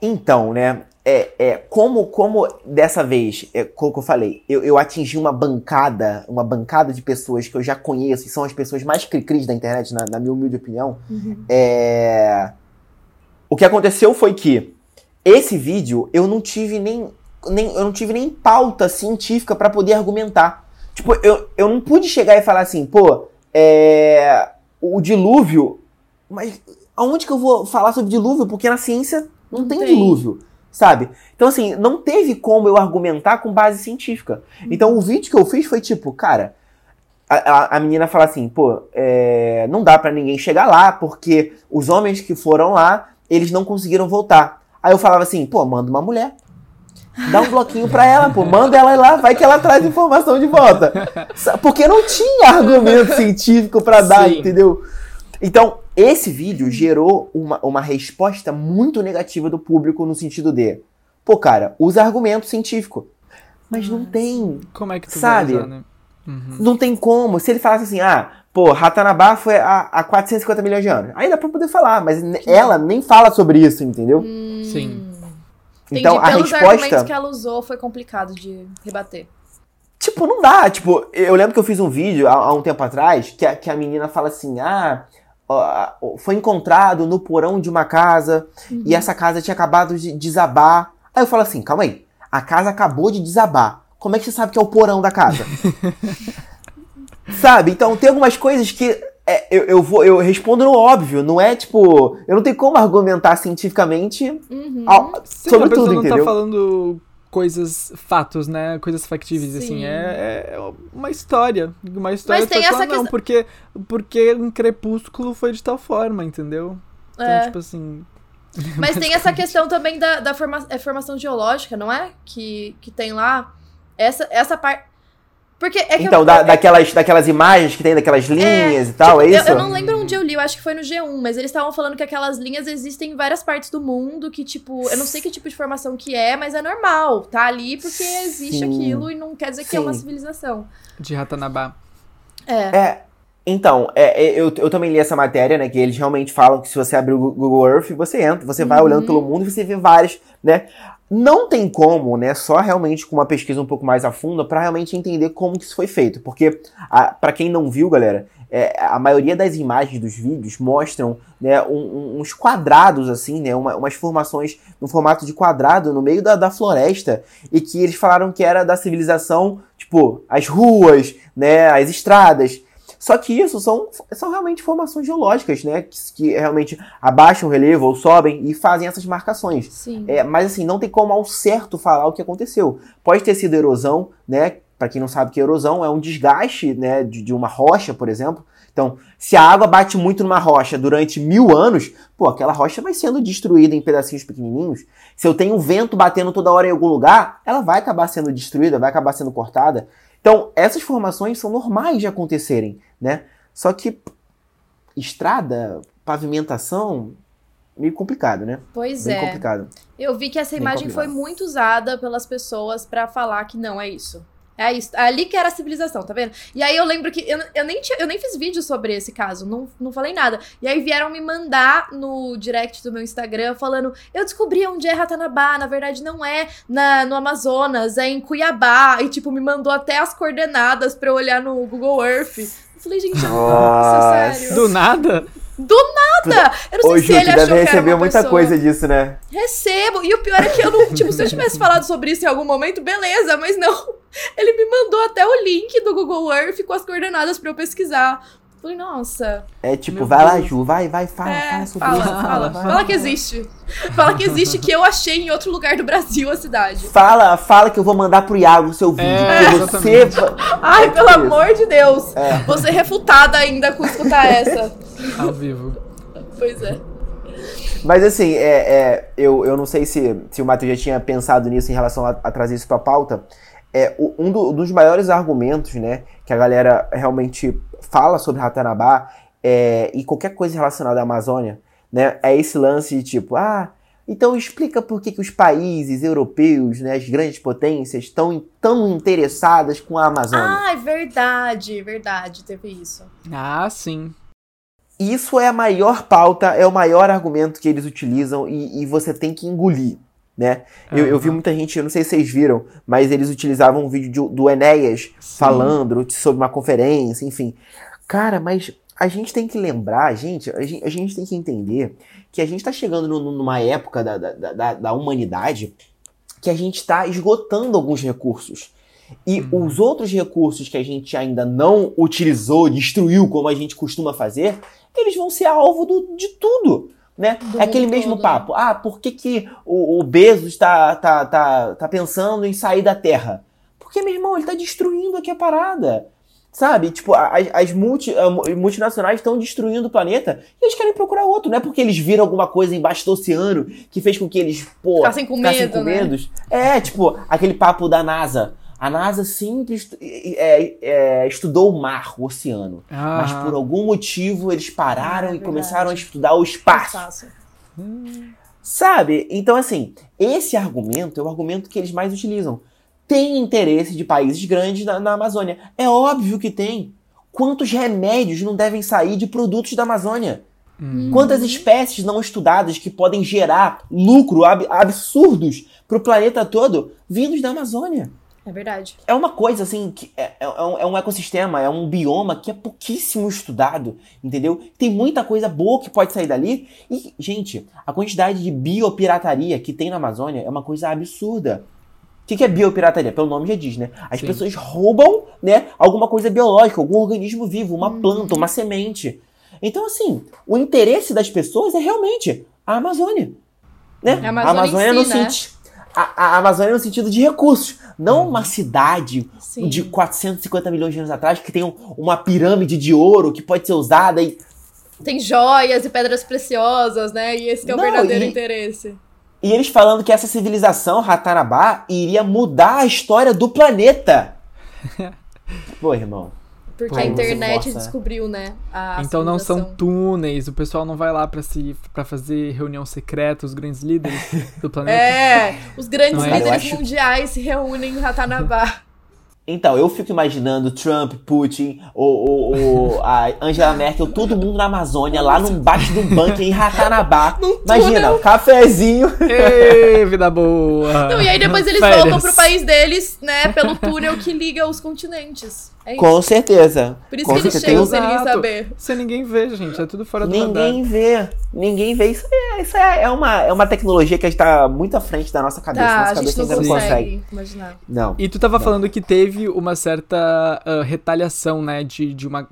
Então, né? É, é, como, como dessa vez, é, como eu falei, eu, eu, atingi uma bancada, uma bancada de pessoas que eu já conheço, e são as pessoas mais cri-cris da internet, na, na, minha humilde opinião. Uhum. É, o que aconteceu foi que esse vídeo eu não tive nem, nem eu não tive nem pauta científica para poder argumentar. Tipo, eu, eu não pude chegar e falar assim, pô, é, o dilúvio, mas aonde que eu vou falar sobre dilúvio? Porque na ciência não, não tem, tem dilúvio sabe? Então, assim, não teve como eu argumentar com base científica. Então, o vídeo que eu fiz foi tipo, cara, a, a menina fala assim, pô, é, não dá para ninguém chegar lá, porque os homens que foram lá, eles não conseguiram voltar. Aí eu falava assim, pô, manda uma mulher. Dá um bloquinho pra ela, pô, manda ela lá, vai que ela traz informação de volta. Porque não tinha argumento científico para dar, Sim. entendeu? Então, esse vídeo gerou uma, uma resposta muito negativa do público no sentido de, pô, cara, usa argumento científico. Mas não tem. Como é que tu sabe? Vai usar, né? Uhum. Não tem como. Se ele falasse assim, ah, pô, Ratanabá foi há, há 450 milhões de anos. Aí dá pra poder falar, mas ela nem fala sobre isso, entendeu? Hum. Sim. Então Entendi. a Pelos resposta. argumentos que ela usou foi complicado de rebater. Tipo, não dá. Tipo, eu lembro que eu fiz um vídeo há, há um tempo atrás que a, que a menina fala assim: ah, foi encontrado no porão de uma casa uhum. e essa casa tinha acabado de desabar. Aí eu falo assim: calma aí, a casa acabou de desabar. Como é que você sabe que é o porão da casa? *laughs* sabe? Então tem algumas coisas que é, eu, eu, vou, eu respondo no óbvio, não é tipo. Eu não tenho como argumentar cientificamente uhum. ao, sobre Sim, tudo, não tá entendeu? tá falando coisas, fatos, né? Coisas factíveis, assim. Sim. assim. É, é, uma história. Uma história Mas tem essa não, porque, porque um crepúsculo foi de tal forma, entendeu? Então, é. tipo assim. *laughs* Mas tem essa questão também da, da forma, é formação geológica, não é? Que, que tem lá. Essa, essa parte. Porque é então, eu, da, daquelas, daquelas imagens que tem, daquelas é, linhas é, e tal, tipo, é isso? Eu, eu, não lembro onde eu li, eu acho que foi no G1, mas eles estavam falando que aquelas linhas existem em várias partes do mundo, que, tipo, eu não sei que tipo de formação que é, mas é normal, tá ali porque existe Sim. aquilo e não quer dizer Sim. que é uma civilização. De Ratanabá. É. É. Então, é, é, eu, eu também li essa matéria, né? Que eles realmente falam que se você abrir o Google Earth, você entra, você vai uhum. olhando pelo mundo e você vê várias, né? Não tem como, né, só realmente com uma pesquisa um pouco mais a fundo para realmente entender como que isso foi feito, porque para quem não viu, galera, é, a maioria das imagens dos vídeos mostram né, um, uns quadrados assim, né, uma, umas formações no formato de quadrado no meio da, da floresta e que eles falaram que era da civilização, tipo as ruas, né, as estradas. Só que isso são, são realmente formações geológicas, né? Que, que realmente abaixam o relevo ou sobem e fazem essas marcações. Sim. É, mas assim, não tem como ao certo falar o que aconteceu. Pode ter sido erosão, né? Para quem não sabe que erosão é um desgaste né, de, de uma rocha, por exemplo. Então, se a água bate muito numa rocha durante mil anos, pô, aquela rocha vai sendo destruída em pedacinhos pequenininhos. Se eu tenho um vento batendo toda hora em algum lugar, ela vai acabar sendo destruída, vai acabar sendo cortada. Então, essas formações são normais de acontecerem, né? Só que estrada, pavimentação, meio complicado, né? Pois Bem é. complicado. Eu vi que essa imagem foi muito usada pelas pessoas para falar que não é isso. É isso. Ali que era a civilização, tá vendo? E aí eu lembro que eu, eu, nem, tinha, eu nem fiz vídeo sobre esse caso, não, não falei nada. E aí vieram me mandar no direct do meu Instagram falando: eu descobri onde é Ratanabá, na verdade não é na, no Amazonas, é em Cuiabá. E tipo, me mandou até as coordenadas pra eu olhar no Google Earth. Eu falei, gente, nossa, sério. Do nada? Do nada! Eu não sei Ô, se Ju, ele achou deve receber muita pessoa. coisa disso, né? Recebo. E o pior é que eu não. *laughs* tipo, se eu tivesse falado sobre isso em algum momento, beleza, mas não. Ele me mandou até o link do Google Earth com as coordenadas para eu pesquisar. Falei, nossa. É tipo, vai Deus. lá, Ju, vai, vai, fala, é, fala sobre fala, isso. Fala, fala, fala, fala que existe. Fala que existe que eu achei em outro lugar do Brasil a cidade. Fala, fala que eu vou mandar pro Iago o seu vídeo. É, você. Ai, é pelo isso. amor de Deus. É. Vou ser refutada ainda com escutar essa. Ao vivo. Pois é. Mas assim, é, é, eu, eu não sei se, se o Matheus já tinha pensado nisso em relação a, a trazer isso pra pauta é um do, dos maiores argumentos, né, que a galera realmente fala sobre Ratanabá é, e qualquer coisa relacionada à Amazônia, né, é esse lance de tipo, ah, então explica por que, que os países europeus, né, as grandes potências, estão tão interessadas com a Amazônia. Ah, é verdade, verdade, teve isso. Ah, sim. Isso é a maior pauta, é o maior argumento que eles utilizam e, e você tem que engolir né? Uhum. Eu, eu, vi muita gente, eu não sei se vocês viram, mas eles utilizavam um vídeo de, do Enéas Sim. falando sobre uma conferência, enfim. Cara, mas a gente tem que lembrar, gente, a gente, a gente tem que entender que a gente está chegando no, numa época da, da, da, da, humanidade que a gente está esgotando alguns recursos. E uhum. os outros recursos que a gente ainda não utilizou, destruiu, como a gente costuma fazer, eles vão ser alvo do, de tudo né? é aquele mesmo todo. papo. Ah, por que, que o, o Bezos está tá, tá, tá pensando em sair da Terra? Porque, meu irmão, ele está destruindo aqui a parada. Sabe? Tipo, as, as multi, multinacionais estão destruindo o planeta e eles querem procurar outro. Não é porque eles viram alguma coisa embaixo do oceano que fez com que eles, pô, ficassem com medo, com né? medos. É, tipo, aquele papo da NASA. A NASA sempre estu é, é, estudou o mar, o oceano. Ah. Mas por algum motivo eles pararam ah, é e começaram a estudar o espaço. espaço. Hum. Sabe? Então, assim, esse argumento é o argumento que eles mais utilizam tem interesse de países grandes na, na Amazônia. É óbvio que tem. Quantos remédios não devem sair de produtos da Amazônia? Hum. Quantas espécies não estudadas que podem gerar lucro ab absurdos para o planeta todo vindos da Amazônia? É verdade. É uma coisa assim, que é, é, é, um, é, um, ecossistema, é um bioma que é pouquíssimo estudado, entendeu? Tem muita coisa boa que pode sair dali. E, gente, a quantidade de biopirataria que tem na Amazônia é uma coisa absurda que, que é biopirataria? Pelo nome já diz, né? As Sim. pessoas roubam, né, alguma coisa biológica, algum organismo vivo, uma hum. planta, uma semente. Então, assim, o interesse das pessoas é realmente a Amazônia. Né? A Amazônia, a Amazônia no né? sentido. A, a, Amazônia no sentido de recursos, não uma cidade Sim. de 450 milhões de anos atrás que tem um, uma pirâmide de ouro que pode ser usada e. Tem joias e pedras preciosas, né? E esse é o não, verdadeiro e... interesse. E eles falando que essa civilização, Ratanabá, iria mudar a história do planeta. *laughs* Pô, irmão. Porque Pô, a internet descobriu, né? então não são túneis, o pessoal não vai lá para se para fazer reunião secreta, os grandes líderes do *laughs* planeta. É, os grandes é? líderes acho... mundiais se reúnem em Ratanabá. Então, eu fico imaginando Trump, Putin, o, o, a Angela Merkel, todo mundo na Amazônia, lá num baixo de um bunker em Ratanabá. *laughs* Imagina, cafezinho. Ei, vida boa. Não, e aí depois eles Férias. voltam pro país deles, né, pelo túnel que liga os continentes. É Com certeza. Por isso Com que eles chegam sem ninguém saber. Sem ninguém ver, gente. É tudo fora do Ninguém radar. vê. Ninguém vê. Isso, é, isso é, é, uma, é uma tecnologia que está muito à frente da nossa cabeça. Tá, nossa a gente cabeça não consegue, consegue imaginar. Não. E tu tava não. falando que teve uma certa uh, retaliação, né? De, de uma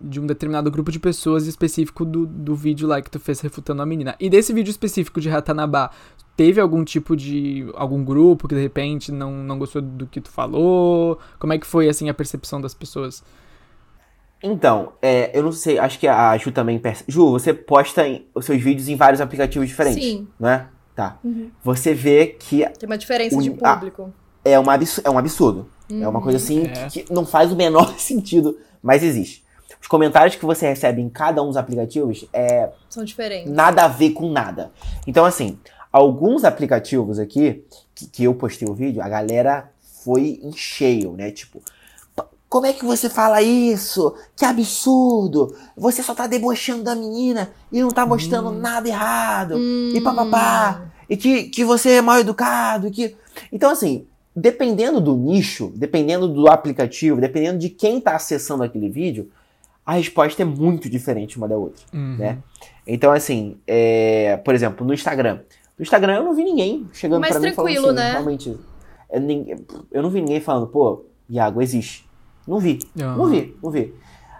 de um determinado grupo de pessoas específico do, do vídeo lá que tu fez refutando a menina. E desse vídeo específico de Ratanabá, teve algum tipo de. algum grupo que de repente não, não gostou do que tu falou? Como é que foi assim a percepção das pessoas? Então, é, eu não sei, acho que a Ju também percebe. Ju, você posta em, os seus vídeos em vários aplicativos diferentes. Sim. Né? Tá. Uhum. Você vê que. Tem uma diferença de público. A, é, uma é um absurdo. Uhum. É uma coisa assim é. que, que não faz o menor *laughs* sentido, mas existe. Os comentários que você recebe em cada um dos aplicativos é. São diferentes. Nada a ver com nada. Então, assim, alguns aplicativos aqui, que, que eu postei o vídeo, a galera foi em cheio, né? Tipo, como é que você fala isso? Que absurdo! Você só tá debochando da menina e não tá mostrando hum. nada errado. Hum. E papapá. E que, que você é mal educado. Que... Então, assim, dependendo do nicho, dependendo do aplicativo, dependendo de quem tá acessando aquele vídeo, a resposta é muito diferente uma da outra, uhum. né? Então, assim, é, por exemplo, no Instagram. No Instagram eu não vi ninguém chegando Mais pra mim falando assim, né? realmente... Eu, é, eu não vi ninguém falando, pô, Iago, existe. Não vi, uhum. não vi, não vi.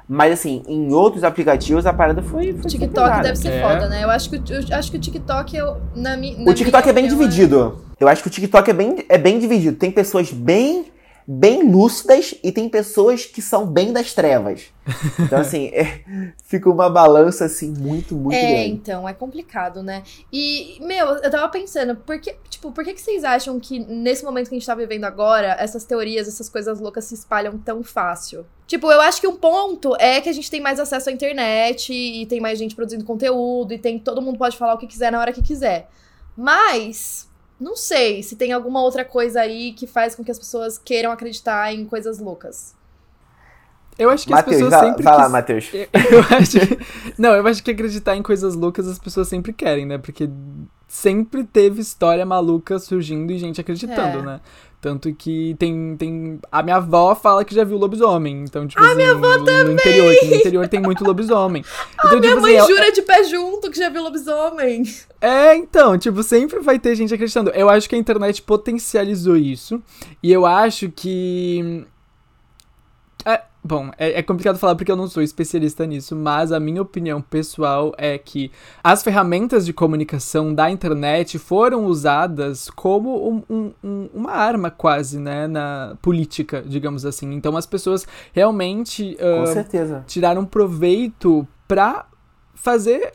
Mas assim, em outros aplicativos a parada foi. foi TikTok deve ser é. foda, né? Eu acho que, eu acho que o TikTok, eu, na, na O TikTok é bem dividido. Eu acho que o TikTok é bem, é bem dividido. Tem pessoas bem bem lúcidas e tem pessoas que são bem das trevas. Então, assim, *laughs* é, fica uma balança, assim, muito, muito é, grande. É, então, é complicado, né? E, meu, eu tava pensando, por que, tipo, por que, que vocês acham que nesse momento que a gente tá vivendo agora, essas teorias, essas coisas loucas se espalham tão fácil? Tipo, eu acho que um ponto é que a gente tem mais acesso à internet e tem mais gente produzindo conteúdo e tem todo mundo pode falar o que quiser na hora que quiser. Mas não sei se tem alguma outra coisa aí que faz com que as pessoas queiram acreditar em coisas loucas. Eu acho que Mateus, as pessoas vai, sempre. Vai lá, Matheus. *laughs* Eu acho. Não, eu acho que acreditar em coisas loucas as pessoas sempre querem, né? Porque sempre teve história maluca surgindo e gente acreditando, é. né? Tanto que tem, tem. A minha avó fala que já viu lobisomem. Então, tipo a assim, minha avó no, também. no interior. no interior tem muito lobisomem. *laughs* Então, a tipo minha mãe assim, jura de pé junto que já viu lobisomem. É, então, tipo, sempre vai ter gente acreditando. Eu acho que a internet potencializou isso. E eu acho que. Bom, é, é, complicado falar porque eu não sou especialista nisso, mas a minha opinião pessoal é que as ferramentas de comunicação da internet foram usadas como um, um, uma arma quase, né, na política, digamos assim. Então as pessoas realmente uh, tiraram proveito para fazer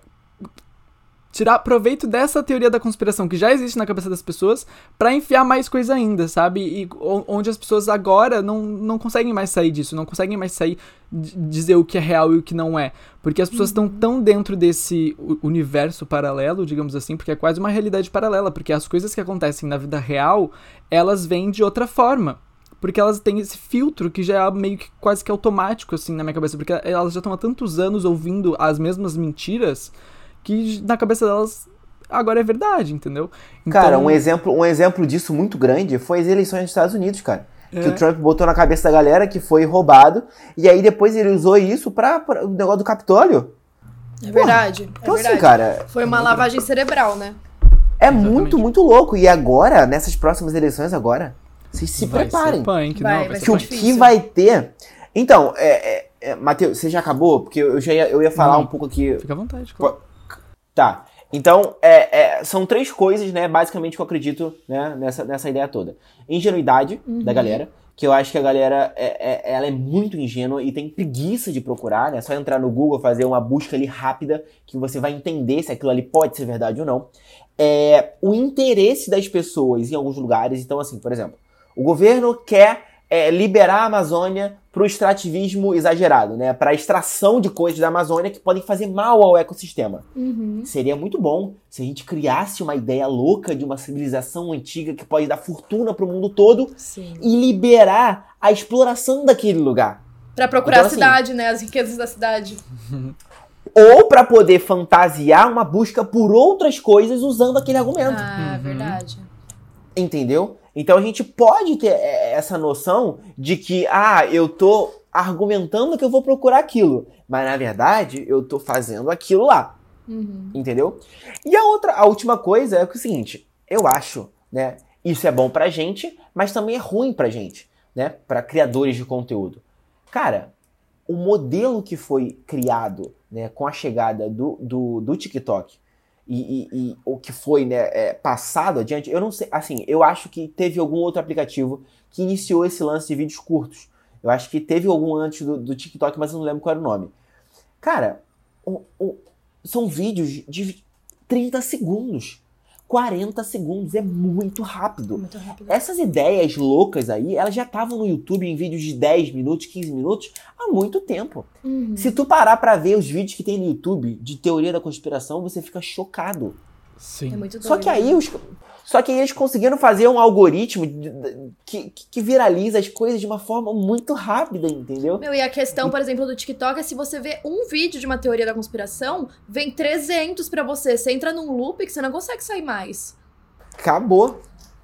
tirar proveito dessa teoria da conspiração que já existe na cabeça das pessoas para enfiar mais coisa ainda, sabe? E onde as pessoas agora não, não conseguem mais sair disso, não conseguem mais sair dizer o que é real e o que não é, porque as pessoas estão uhum. tão dentro desse universo paralelo, digamos assim, porque é quase uma realidade paralela, porque as coisas que acontecem na vida real, elas vêm de outra forma. Porque elas têm esse filtro que já é meio que quase que automático, assim, na minha cabeça. Porque elas já estão há tantos anos ouvindo as mesmas mentiras que na cabeça delas agora é verdade, entendeu? Então... Cara, um exemplo, um exemplo disso muito grande foi as eleições dos Estados Unidos, cara. É. Que o Trump botou na cabeça da galera que foi roubado, e aí depois ele usou isso pra, pra o negócio do Capitólio. É verdade. Porra. É então, é verdade. assim, cara. Foi uma lavagem cerebral, né? É Exatamente. muito, muito louco. E agora, nessas próximas eleições, agora, vocês se vai preparem. Punk, vai, não, vai que o que vai ter. Então, é, é, é, Matheus, você já acabou? Porque eu já ia, eu ia falar não. um pouco aqui. Fica à vontade, claro. Tá. Então, é, é, são três coisas, né, basicamente, que eu acredito né, nessa, nessa ideia toda. Ingenuidade uhum. da galera, que eu acho que a galera é, é, ela é muito ingênua e tem preguiça de procurar, né? É só entrar no Google, fazer uma busca ali rápida, que você vai entender se aquilo ali pode ser verdade ou não. É, o interesse das pessoas em alguns lugares, então, assim, por exemplo, o governo quer é, liberar a Amazônia para o extrativismo exagerado, né? Para a extração de coisas da Amazônia que podem fazer mal ao ecossistema. Uhum. Seria muito bom se a gente criasse uma ideia louca de uma civilização antiga que pode dar fortuna para o mundo todo Sim. e liberar a exploração daquele lugar. Para procurar então, a assim, cidade, né? As riquezas da cidade. *laughs* ou para poder fantasiar uma busca por outras coisas usando aquele argumento. Ah, uhum. verdade. Entendeu? Então a gente pode ter é, essa noção de que, ah, eu tô argumentando que eu vou procurar aquilo, mas na verdade eu tô fazendo aquilo lá. Uhum. Entendeu? E a outra, a última coisa é o seguinte, eu acho, né? Isso é bom pra gente, mas também é ruim pra gente, né? Para criadores de conteúdo. Cara, o modelo que foi criado, né, com a chegada do, do, do TikTok e, e, e, o que foi né, é, passado adiante, eu não sei, assim, eu acho que teve algum outro aplicativo que iniciou esse lance de vídeos curtos. Eu acho que teve algum antes do, do TikTok, mas eu não lembro qual era o nome. Cara, o, o, são vídeos de 30 segundos. 40 segundos, é muito rápido. muito rápido. Essas ideias loucas aí, elas já estavam no YouTube em vídeos de 10 minutos, 15 minutos, há muito tempo. Uhum. Se tu parar para ver os vídeos que tem no YouTube de teoria da conspiração, você fica chocado. Sim. É muito doido, Só que aí os, só que eles conseguiram fazer um algoritmo que, que viraliza as coisas de uma forma muito rápida, entendeu? Meu, e a questão, por exemplo, do TikTok é se você vê um vídeo de uma teoria da conspiração, vem 300 para você. Você entra num loop que você não consegue sair mais. Acabou.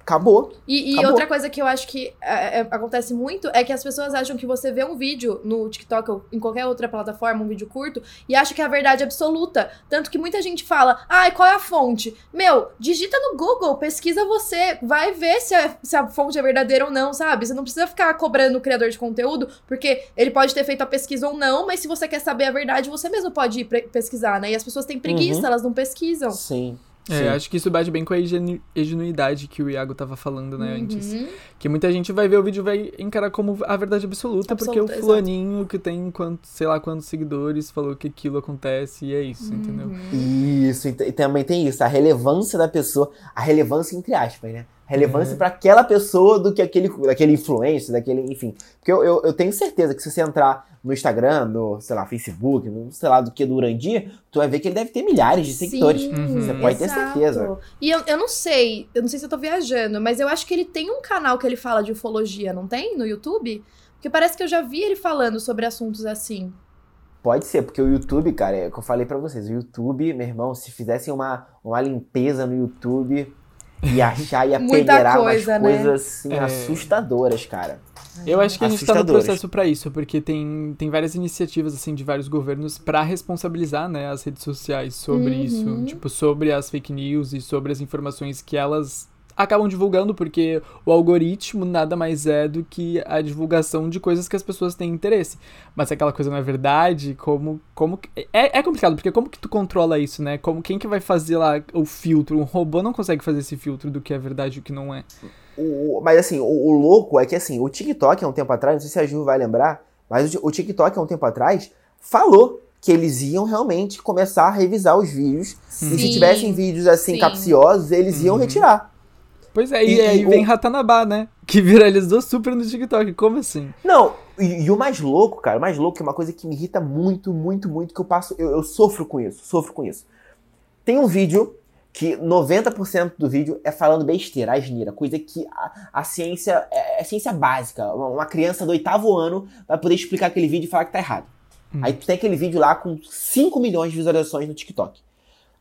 Acabou. E, e Acabou. outra coisa que eu acho que é, é, acontece muito é que as pessoas acham que você vê um vídeo no TikTok ou em qualquer outra plataforma, um vídeo curto, e acha que é a verdade absoluta. Tanto que muita gente fala, ai, qual é a fonte? Meu, digita no Google, pesquisa você, vai ver se a, se a fonte é verdadeira ou não, sabe? Você não precisa ficar cobrando o criador de conteúdo, porque ele pode ter feito a pesquisa ou não, mas se você quer saber a verdade, você mesmo pode ir pesquisar, né? E as pessoas têm preguiça, uhum. elas não pesquisam. Sim. É, Sim. acho que isso bate bem com a ingenuidade que o Iago tava falando, né, uhum. antes. Que muita gente vai ver o vídeo e vai encarar como a verdade absoluta, porque o fulaninho exato. que tem quanto, sei lá quantos seguidores falou que aquilo acontece e é isso, uhum. entendeu? Isso, e também tem isso, a relevância da pessoa, a relevância entre aspas, né? Relevância uhum. para aquela pessoa do que aquele, daquele influencer, daquele, enfim. Porque eu, eu, eu, tenho certeza que se você entrar no Instagram, no, sei lá, Facebook, no, sei lá, do que do Urandir, tu vai ver que ele deve ter milhares de seguidores. Sim, uhum. Você pode exato. ter certeza. E eu, eu não sei, eu não sei se eu tô viajando, mas eu acho que ele tem um canal que ele fala de ufologia, não tem? No YouTube? Porque parece que eu já vi ele falando sobre assuntos assim. Pode ser, porque o YouTube, cara, é o que eu falei para vocês, o YouTube, meu irmão, se fizessem uma, uma limpeza no YouTube, e achar e peneirar umas né? coisas assim, é... assustadoras, cara. Eu acho que a gente tá no processo para isso, porque tem, tem várias iniciativas assim de vários governos para responsabilizar, né, as redes sociais sobre uhum. isso, tipo sobre as fake news e sobre as informações que elas acabam divulgando, porque o algoritmo nada mais é do que a divulgação de coisas que as pessoas têm interesse. Mas se aquela coisa não é verdade, como. como é, é complicado, porque como que tu controla isso, né? Como quem que vai fazer lá o filtro? Um robô não consegue fazer esse filtro do que é verdade e o que não é. O, mas assim, o, o, louco é que assim, o TikTok há um tempo atrás, não sei se a Ju vai lembrar, mas o, o TikTok há um tempo atrás falou que eles iam realmente começar a revisar os vídeos. Sim, e se tivessem vídeos assim sim. capciosos, eles iam uhum. retirar. Pois é, e, e aí vem o... Ratanabá, né? Que viralizou super no TikTok. Como assim? Não, e, e, o mais louco, cara, o mais louco é uma coisa que me irrita muito, muito, muito, que eu passo. Eu, eu sofro com isso, sofro com isso. Tem um vídeo que 90% do vídeo é falando besteira, asneira, coisa que a, a ciência é, é, ciência básica. Uma criança do oitavo ano vai poder explicar aquele vídeo e falar que tá errado. Hum. Aí tu tem aquele vídeo lá com 5 milhões de visualizações no TikTok.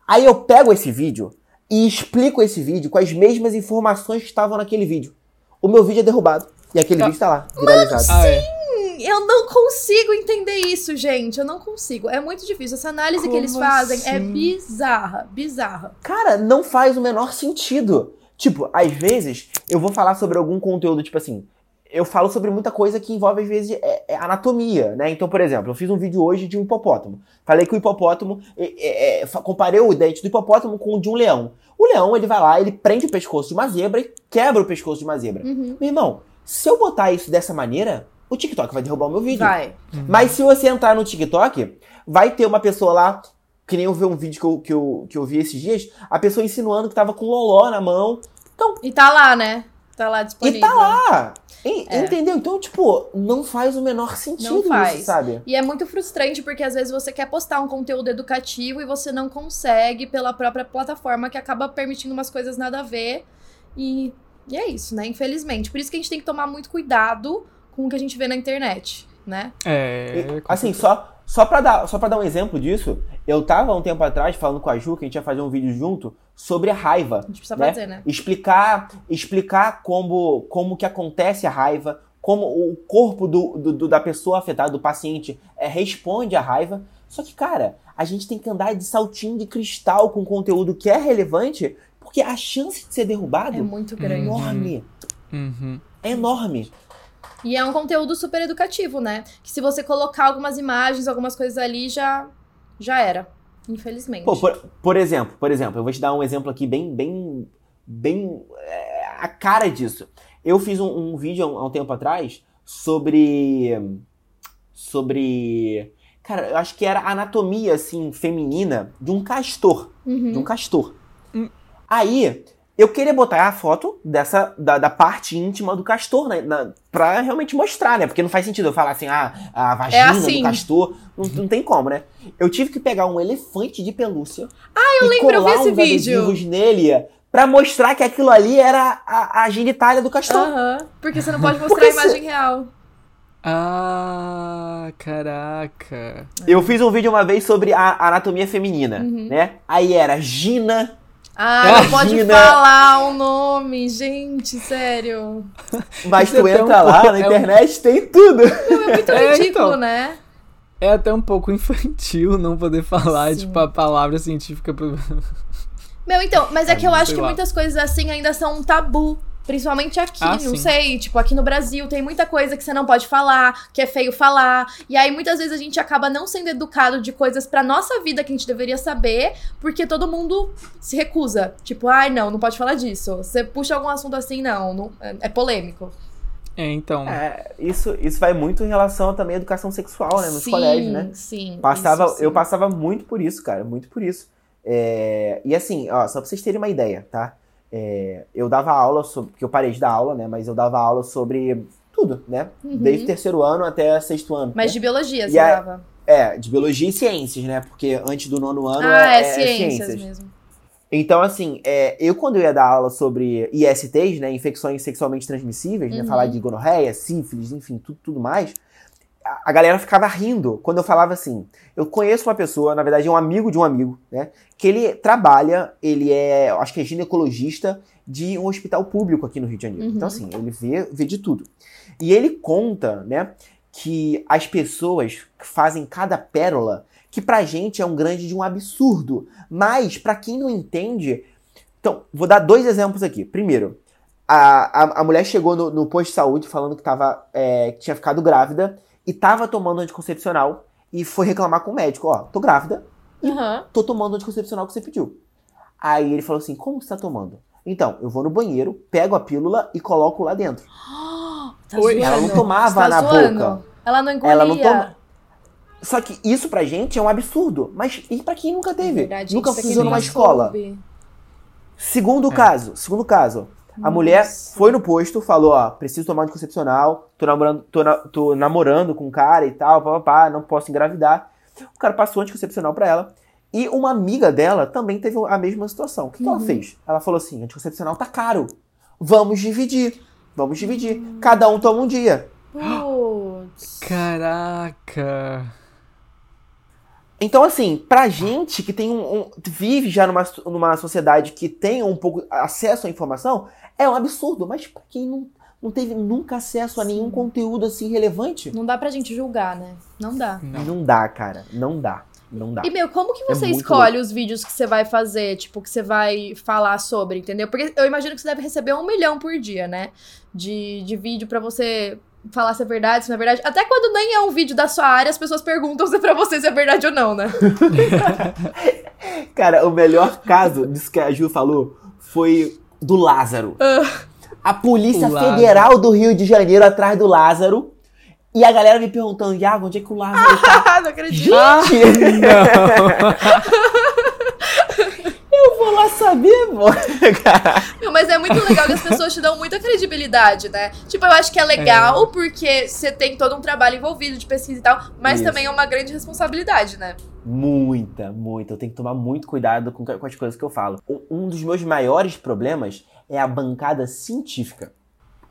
Aí eu pego esse vídeo e explico esse vídeo com as mesmas informações que estavam naquele vídeo. O meu vídeo é derrubado e aquele ah. vídeo tá lá, viralizado. Mano, sim! Ah, é. Eu não consigo entender isso, gente. Eu não consigo. É muito difícil. Essa análise Como que eles fazem é assim? é bizarra. Bizarra. Cara, não faz o menor sentido. Tipo, às vezes eu vou falar sobre algum conteúdo, tipo assim, eu falo sobre muita coisa que envolve, às vezes, é, é anatomia, né? Então, por exemplo, eu fiz um vídeo hoje de um hipopótamo. Falei que o hipopótamo, é, é, comparei o dente do hipopótamo com o de um leão. O leão, ele vai lá, ele prende o pescoço de uma zebra e quebra o pescoço de uma zebra. Uhum. Meu irmão, se eu botar isso dessa maneira, o TikTok vai derrubar o meu vídeo. Vai. Uhum. Mas se você entrar no TikTok, vai ter uma pessoa lá, que nem eu vi um vídeo que eu, que eu, que eu vi esses dias, a pessoa insinuando que tava com loló na mão. Então, e tá lá, né? Tá lá disponível. E tá lá! É. Entendeu? Então, tipo, não faz o menor sentido não faz. isso, sabe? E é muito frustrante porque às vezes você quer postar um conteúdo educativo e você não consegue pela própria plataforma que acaba permitindo umas coisas nada a ver. E, e é isso, né? Infelizmente. Por isso que a gente tem que tomar muito cuidado com o que a gente vê na internet, né? É. E, assim, só, só, pra dar, só pra dar um exemplo disso, eu tava um tempo atrás falando com a Ju que a gente ia fazer um vídeo junto sobre a raiva. A gente precisa né? fazer, né? Explicar, explicar como, como que acontece a raiva, como o corpo do, do, da pessoa afetada, do paciente, é, responde à raiva. Só que, cara, a gente tem que andar de saltinho de cristal com conteúdo que é relevante, porque a chance de ser derrubado é muito grande. É enorme. Uhum. É enorme. E é um conteúdo super educativo, né? Que se você colocar algumas imagens, algumas coisas ali, já, já era. Infelizmente. Pô, por, por, exemplo, por exemplo, eu vou te dar um exemplo aqui bem, bem, bem é, a cara disso. Eu fiz um, um vídeo há um, há um tempo atrás sobre, sobre, cara, eu acho que era anatomia assim feminina de um castor, uhum. de um castor. Hum. Aí eu queria botar a foto dessa da, da parte íntima do castor, né? Na, pra realmente mostrar, né? Porque não faz sentido eu falar assim, ah, a vagina é assim. do castor. Não, não tem como, né? Eu tive que pegar um elefante de pelúcia. Ah, eu lembro, eu vi esse vídeo. nele pra mostrar que aquilo ali era a, a genitália do castor. Aham. Porque você não pode *laughs* mostrar a imagem se... real. Ah, caraca. Eu fiz um vídeo uma vez sobre a anatomia feminina, uhum. né? Aí era Gina ah, não pode falar o nome, gente, sério. Mas tu é entra um lá pouco, na internet, é um... tem tudo. Não, é muito *laughs* é, ridículo, então, né? É até um pouco infantil não poder falar, Sim. tipo, a palavra científica. Meu, então, mas é, é *laughs* que eu acho que lá. muitas coisas assim ainda são um tabu. Principalmente aqui, ah, não sim. sei, tipo, aqui no Brasil tem muita coisa que você não pode falar, que é feio falar. E aí muitas vezes a gente acaba não sendo educado de coisas pra nossa vida que a gente deveria saber, porque todo mundo se recusa. Tipo, ai, não, não pode falar disso. Você puxa algum assunto assim, não, não é, é polêmico. É, então. É, isso, isso vai muito em relação também à educação sexual, né? Nos sim, colégios, né? Sim. Passava, isso, sim. Eu passava muito por isso, cara, muito por isso. É, e assim, ó, só pra vocês terem uma ideia, tá? É, eu dava aula sobre. Porque eu parei de dar aula, né? Mas eu dava aula sobre tudo, né? Uhum. Desde o terceiro ano até sexto ano. Mas né? de biologia, você a, dava? É, de biologia e ciências, né? Porque antes do nono ano ah, é, é, é ciências, ciências mesmo. Então, assim, é, eu quando eu ia dar aula sobre ISTs, né, infecções sexualmente transmissíveis, uhum. né, falar de gonorreia, sífilis, enfim, tudo, tudo mais, a galera ficava rindo quando eu falava assim. Eu conheço uma pessoa, na verdade é um amigo de um amigo, né? Que ele trabalha, ele é, acho que é ginecologista de um hospital público aqui no Rio de Janeiro. Uhum. Então, assim, ele vê, vê de tudo. E ele conta, né, que as pessoas fazem cada pérola que pra gente é um grande de um absurdo. Mas, para quem não entende, Então, vou dar dois exemplos aqui. Primeiro, a, a, a mulher chegou no, no, posto de saúde falando que, tava, é, que tinha ficado grávida e tava tomando anticoncepcional e foi reclamar com o médico, ó, tô grávida e uhum. tô tomando anticoncepcional que você pediu. Aí ele falou assim, como você tá tomando? Então, eu vou no banheiro, pego a pílula e coloco lá dentro. *gasps* Tá ela não tomava tá na zoando? boca. Ela não engolia. Ela não toma... Só que isso pra gente é um absurdo. Mas e pra quem nunca teve? Verdade, nunca precisou numa escola. Soube. Segundo é. caso, segundo caso. A mulher foi no posto, falou, ó, preciso tomar anticoncepcional, tô namorando, tô, na, tô namorando com um cara e tal, papapá, não posso engravidar. O cara passou anticoncepcional pra ela. E uma amiga dela também teve a mesma situação. O que, uhum. que ela uhum. fez? Ela falou assim: anticoncepcional tá caro. Vamos dividir. Vamos dividir. Uhum. Cada um toma um dia. Putz. Caraca. Então, assim, pra gente que tem um, um, vive já numa, numa sociedade que tem um pouco acesso à informação, é um absurdo. Mas pra quem não, não teve nunca acesso a nenhum conteúdo assim relevante. Não dá pra gente julgar, né? Não dá. Não, não dá, cara. Não dá. Não dá. E, meu, como que é você é escolhe louco. os vídeos que você vai fazer, tipo, que você vai falar sobre, entendeu? Porque eu imagino que você deve receber um milhão por dia, né? De, de vídeo para você falar se é verdade, se não é verdade. Até quando nem é um vídeo da sua área, as pessoas perguntam se é pra você se é verdade ou não, né? *laughs* Cara, o melhor caso disso que a Ju falou foi do Lázaro. Uh, a Polícia Federal do Rio de Janeiro atrás do Lázaro. E a galera me perguntando, Iago, onde é que o Lázaro tá? *laughs* não acredito. Gente! não. *laughs* Eu vou lá saber, amor. *laughs* Meu, mas é muito legal que as pessoas te dão muita credibilidade, né? Tipo, eu acho que é legal é. porque você tem todo um trabalho envolvido de pesquisa e tal, mas Isso. também é uma grande responsabilidade, né? Muita, muita. Eu tenho que tomar muito cuidado com, com as coisas que eu falo. Um dos meus maiores problemas é a bancada científica.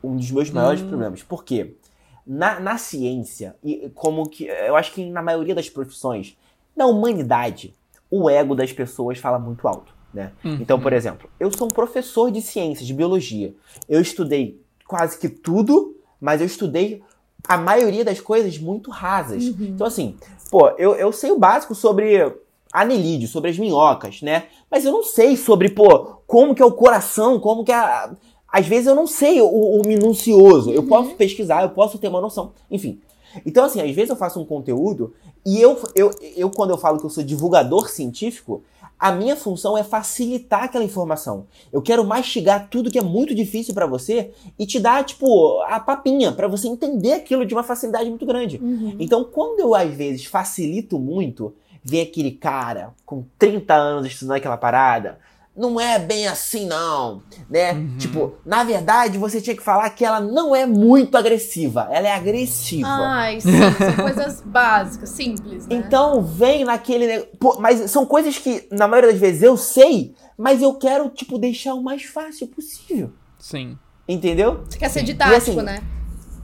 Um dos meus maiores hum. problemas. Por quê? Na, na ciência, e como que. Eu acho que na maioria das profissões, na humanidade, o ego das pessoas fala muito alto. Né? Uhum. Então, por exemplo, eu sou um professor de ciências, de biologia. Eu estudei quase que tudo, mas eu estudei a maioria das coisas muito rasas. Uhum. Então, assim, pô, eu, eu sei o básico sobre anelídeo, sobre as minhocas, né? Mas eu não sei sobre, pô, como que é o coração, como que é a... Às vezes eu não sei o, o minucioso. Uhum. Eu posso pesquisar, eu posso ter uma noção. Enfim. Então, assim, às vezes eu faço um conteúdo e eu, eu, eu quando eu falo que eu sou divulgador científico, a minha função é facilitar aquela informação. Eu quero mastigar tudo que é muito difícil para você e te dar, tipo, a papinha para você entender aquilo de uma facilidade muito grande. Uhum. Então, quando eu às vezes facilito muito, vem aquele cara com 30 anos estudando aquela parada, não é bem assim não, né? Uhum. Tipo, na verdade, você tinha que falar que ela não é muito agressiva, ela é agressiva. Ai, sim, são *laughs* coisas básicas, simples, né? Então, vem naquele, Pô, mas são coisas que na maioria das vezes eu sei, mas eu quero tipo deixar o mais fácil possível. Sim. Entendeu? Você quer ser didático, assim, né?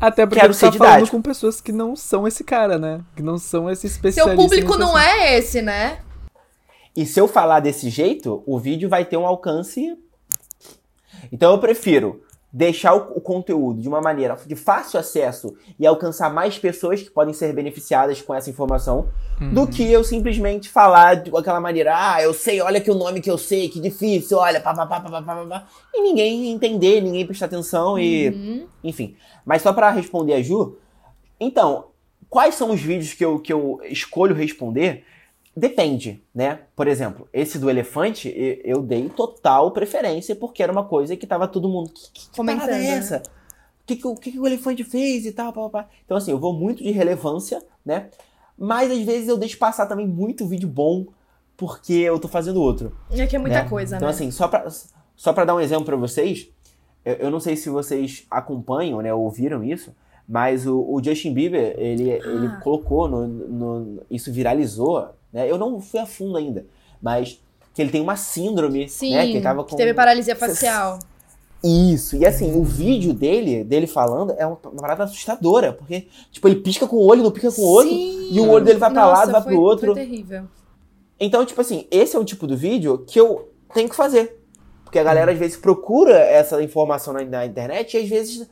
Até porque Quero você tá falando com pessoas que não são esse cara, né? Que não são esse especialista. Seu público não é esse, né? E se eu falar desse jeito, o vídeo vai ter um alcance. Então eu prefiro deixar o, conteúdo de uma maneira de fácil acesso e alcançar mais pessoas que podem ser beneficiadas com essa informação, uhum. do que eu simplesmente falar de aquela maneira, ah, eu sei, olha que o nome que eu sei, que difícil, olha, pá, pá, pá, pá, pá, pá, pá, e ninguém entender, ninguém prestar atenção e. Uhum. Enfim. Mas só para responder a Ju, então, quais são os vídeos que eu, que eu escolho responder? Depende, né? Por exemplo, esse do elefante, eu dei total preferência porque era uma coisa que tava todo mundo. Que, que, que Comentando, é essa? O que, que, que, o elefante fez e tal, pá, pá. Então, assim, eu vou muito de relevância, né? Mas às vezes eu deixo passar também muito vídeo bom porque eu tô fazendo outro. É que é muita né? coisa, então, né? Então, assim, só pra, só pra dar um exemplo para vocês, eu, eu, não sei se vocês acompanham, né, ouviram isso, mas o, o Justin Bieber, ele, ah. ele colocou, no, no, isso viralizou né? Eu não fui a fundo ainda, mas que ele tem uma síndrome, Sim, né? Que, tava com... que teve paralisia facial. Isso, e assim, o vídeo dele, dele falando, é uma, parada assustadora, porque, tipo, ele pisca com o olho, não pisca com o outro, e o olho dele vai pra lado, vai foi, pro outro. Foi terrível. Então, tipo assim, esse é o tipo do vídeo que eu tenho que fazer. Porque a galera às vezes procura essa informação na, na internet e às vezes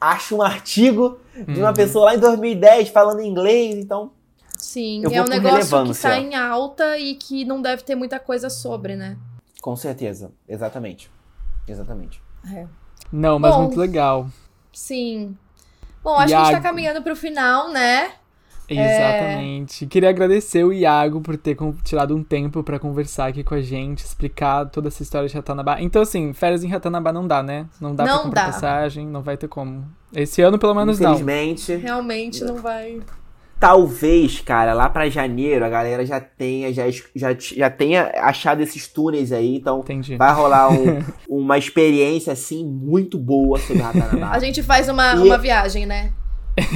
acha um artigo de uma uhum. pessoa lá em 2010 falando inglês, então Sim, é um negócio que tá em alta e que não deve ter muita coisa sobre, né? Com certeza, exatamente. Exatamente. É. Não, mas Bom, muito legal. Sim. Bom, acho Iago... que a gente tá caminhando pro final, né? Exatamente. É... Queria agradecer o Iago por ter tirado um tempo para conversar aqui com a gente, explicar toda essa história de Ratanabá. Então, assim, férias em Ratanabá não dá, né? Não dá não pra comprar dá. passagem, não vai ter como. Esse ano, pelo menos, Infelizmente, não. Realmente não vai. Talvez, cara, lá para janeiro a galera já tenha já, já, já tenha achado esses túneis aí, então Entendi. vai rolar um, *laughs* uma experiência assim muito boa sobre *laughs* Ratanabá. A gente faz uma, e... uma viagem, né?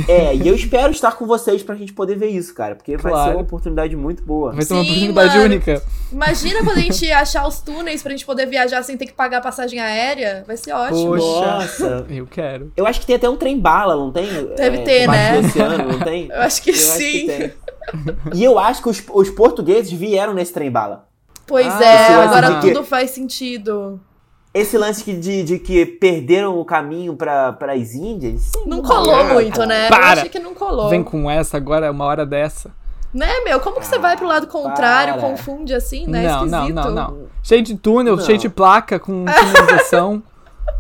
É, e eu espero estar com vocês pra gente poder ver isso, cara. Porque claro. vai ser uma oportunidade muito boa. Vai ser uma oportunidade mano. única. Imagina quando a gente achar os túneis pra gente poder viajar sem ter que pagar passagem aérea. Vai ser ótimo. Poxa, Nossa. eu quero. Eu acho que tem até um trem-bala, não tem? Deve é, ter, né? Oceano, não tem? *laughs* Eu acho que eu sim. Acho que e eu acho que os, os portugueses vieram nesse trem-bala. Pois ah, é, agora tudo faz sentido. Esse lance de, de que perderam o caminho para as Índias. Não, não colou muito, né? Para. Eu achei que não colou. Vem com essa agora, uma hora dessa. Né, meu? Como que ah, você vai pro lado contrário, para. confunde assim, né? Não, não, não, não. Cheio de túnel, não. cheio de placa com *laughs* sinalização.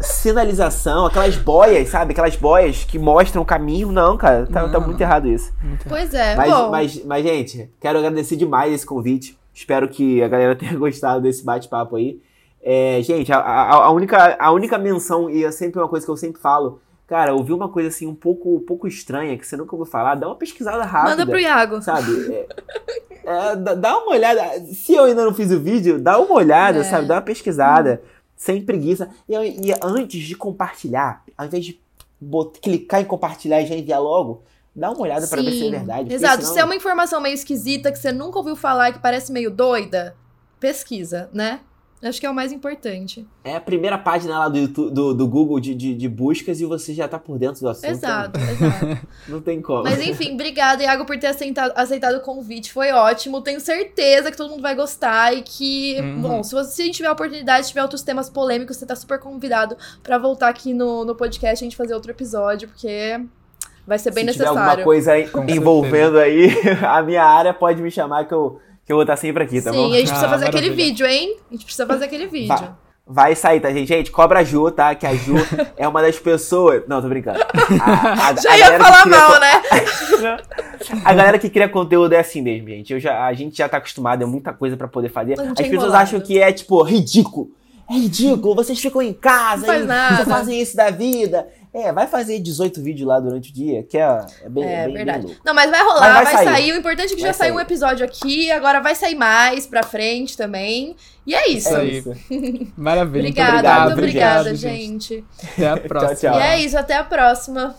sinalização, aquelas boias, sabe? Aquelas boias que mostram o caminho. Não, cara, tá, tá muito errado isso. Muito pois é, mas, bom. Mas, mas, gente, quero agradecer demais esse convite. Espero que a galera *laughs* tenha gostado desse bate-papo aí. É, gente, a, a, a, única, a única menção, e é sempre uma coisa que eu sempre falo, cara, ouvi uma coisa assim um pouco, um pouco estranha, que você nunca ouviu falar, dá uma pesquisada rápida. Manda pro Iago. Sabe? É, *laughs* é, dá uma olhada. Se eu ainda não fiz o vídeo, dá uma olhada, é. sabe? Dá uma pesquisada, hum. sem preguiça. E, e, antes de compartilhar, ao invés de botar, clicar em compartilhar e já enviar logo, dá uma olhada para ver se é verdade. Exato. Senão... Se é uma informação meio esquisita que você nunca ouviu falar e que parece meio doida, pesquisa, né? Acho que é o mais importante. É a primeira página lá do, YouTube, do, do Google de, de, de, buscas e você já tá por dentro do assunto. Exato, *laughs* exato. Não tem como. Mas enfim, obrigada, Iago, por ter aceitado, aceitado o convite. Foi ótimo. Tenho certeza que todo mundo vai gostar e que, uhum. bom, se, você, se a gente tiver a oportunidade, se tiver outros temas polêmicos, você tá super convidado para voltar aqui no, no podcast e a gente fazer outro episódio, porque vai ser bem se necessário. Se tiver alguma coisa envolvendo aí *laughs* a minha área, pode me chamar que eu que eu vou estar sempre aqui, tá Sim, bom? Sim, a gente precisa ah, fazer maravilha. aquele vídeo, hein? A gente precisa fazer aquele vídeo. Vai, vai sair, tá, gente? Gente, cobra a Ju, tá? Que a Ju *laughs* é uma das pessoas. Não, tô brincando. A, a, *laughs* já a ia falar mal, né? *laughs* a galera que cria conteúdo é assim mesmo, gente. Eu já, a gente já tá acostumado, é muita coisa pra poder fazer. As pessoas enrolado. acham que é, tipo, ridículo. É ridículo, vocês ficam em casa, Faz e fazem isso da vida. É, vai fazer 18 vídeos lá durante o dia, que é, é bem, é, bem, verdade. Bem Não, mas vai rolar, mas vai, vai sair. sair. O importante é que vai já sair. saiu um episódio aqui, agora vai sair mais pra frente também. E é isso. É isso. Maravilha. obrigada, muito, obrigado, obrigada, gente. Até a próxima. *laughs* tchau, tchau. E é isso, até a próxima.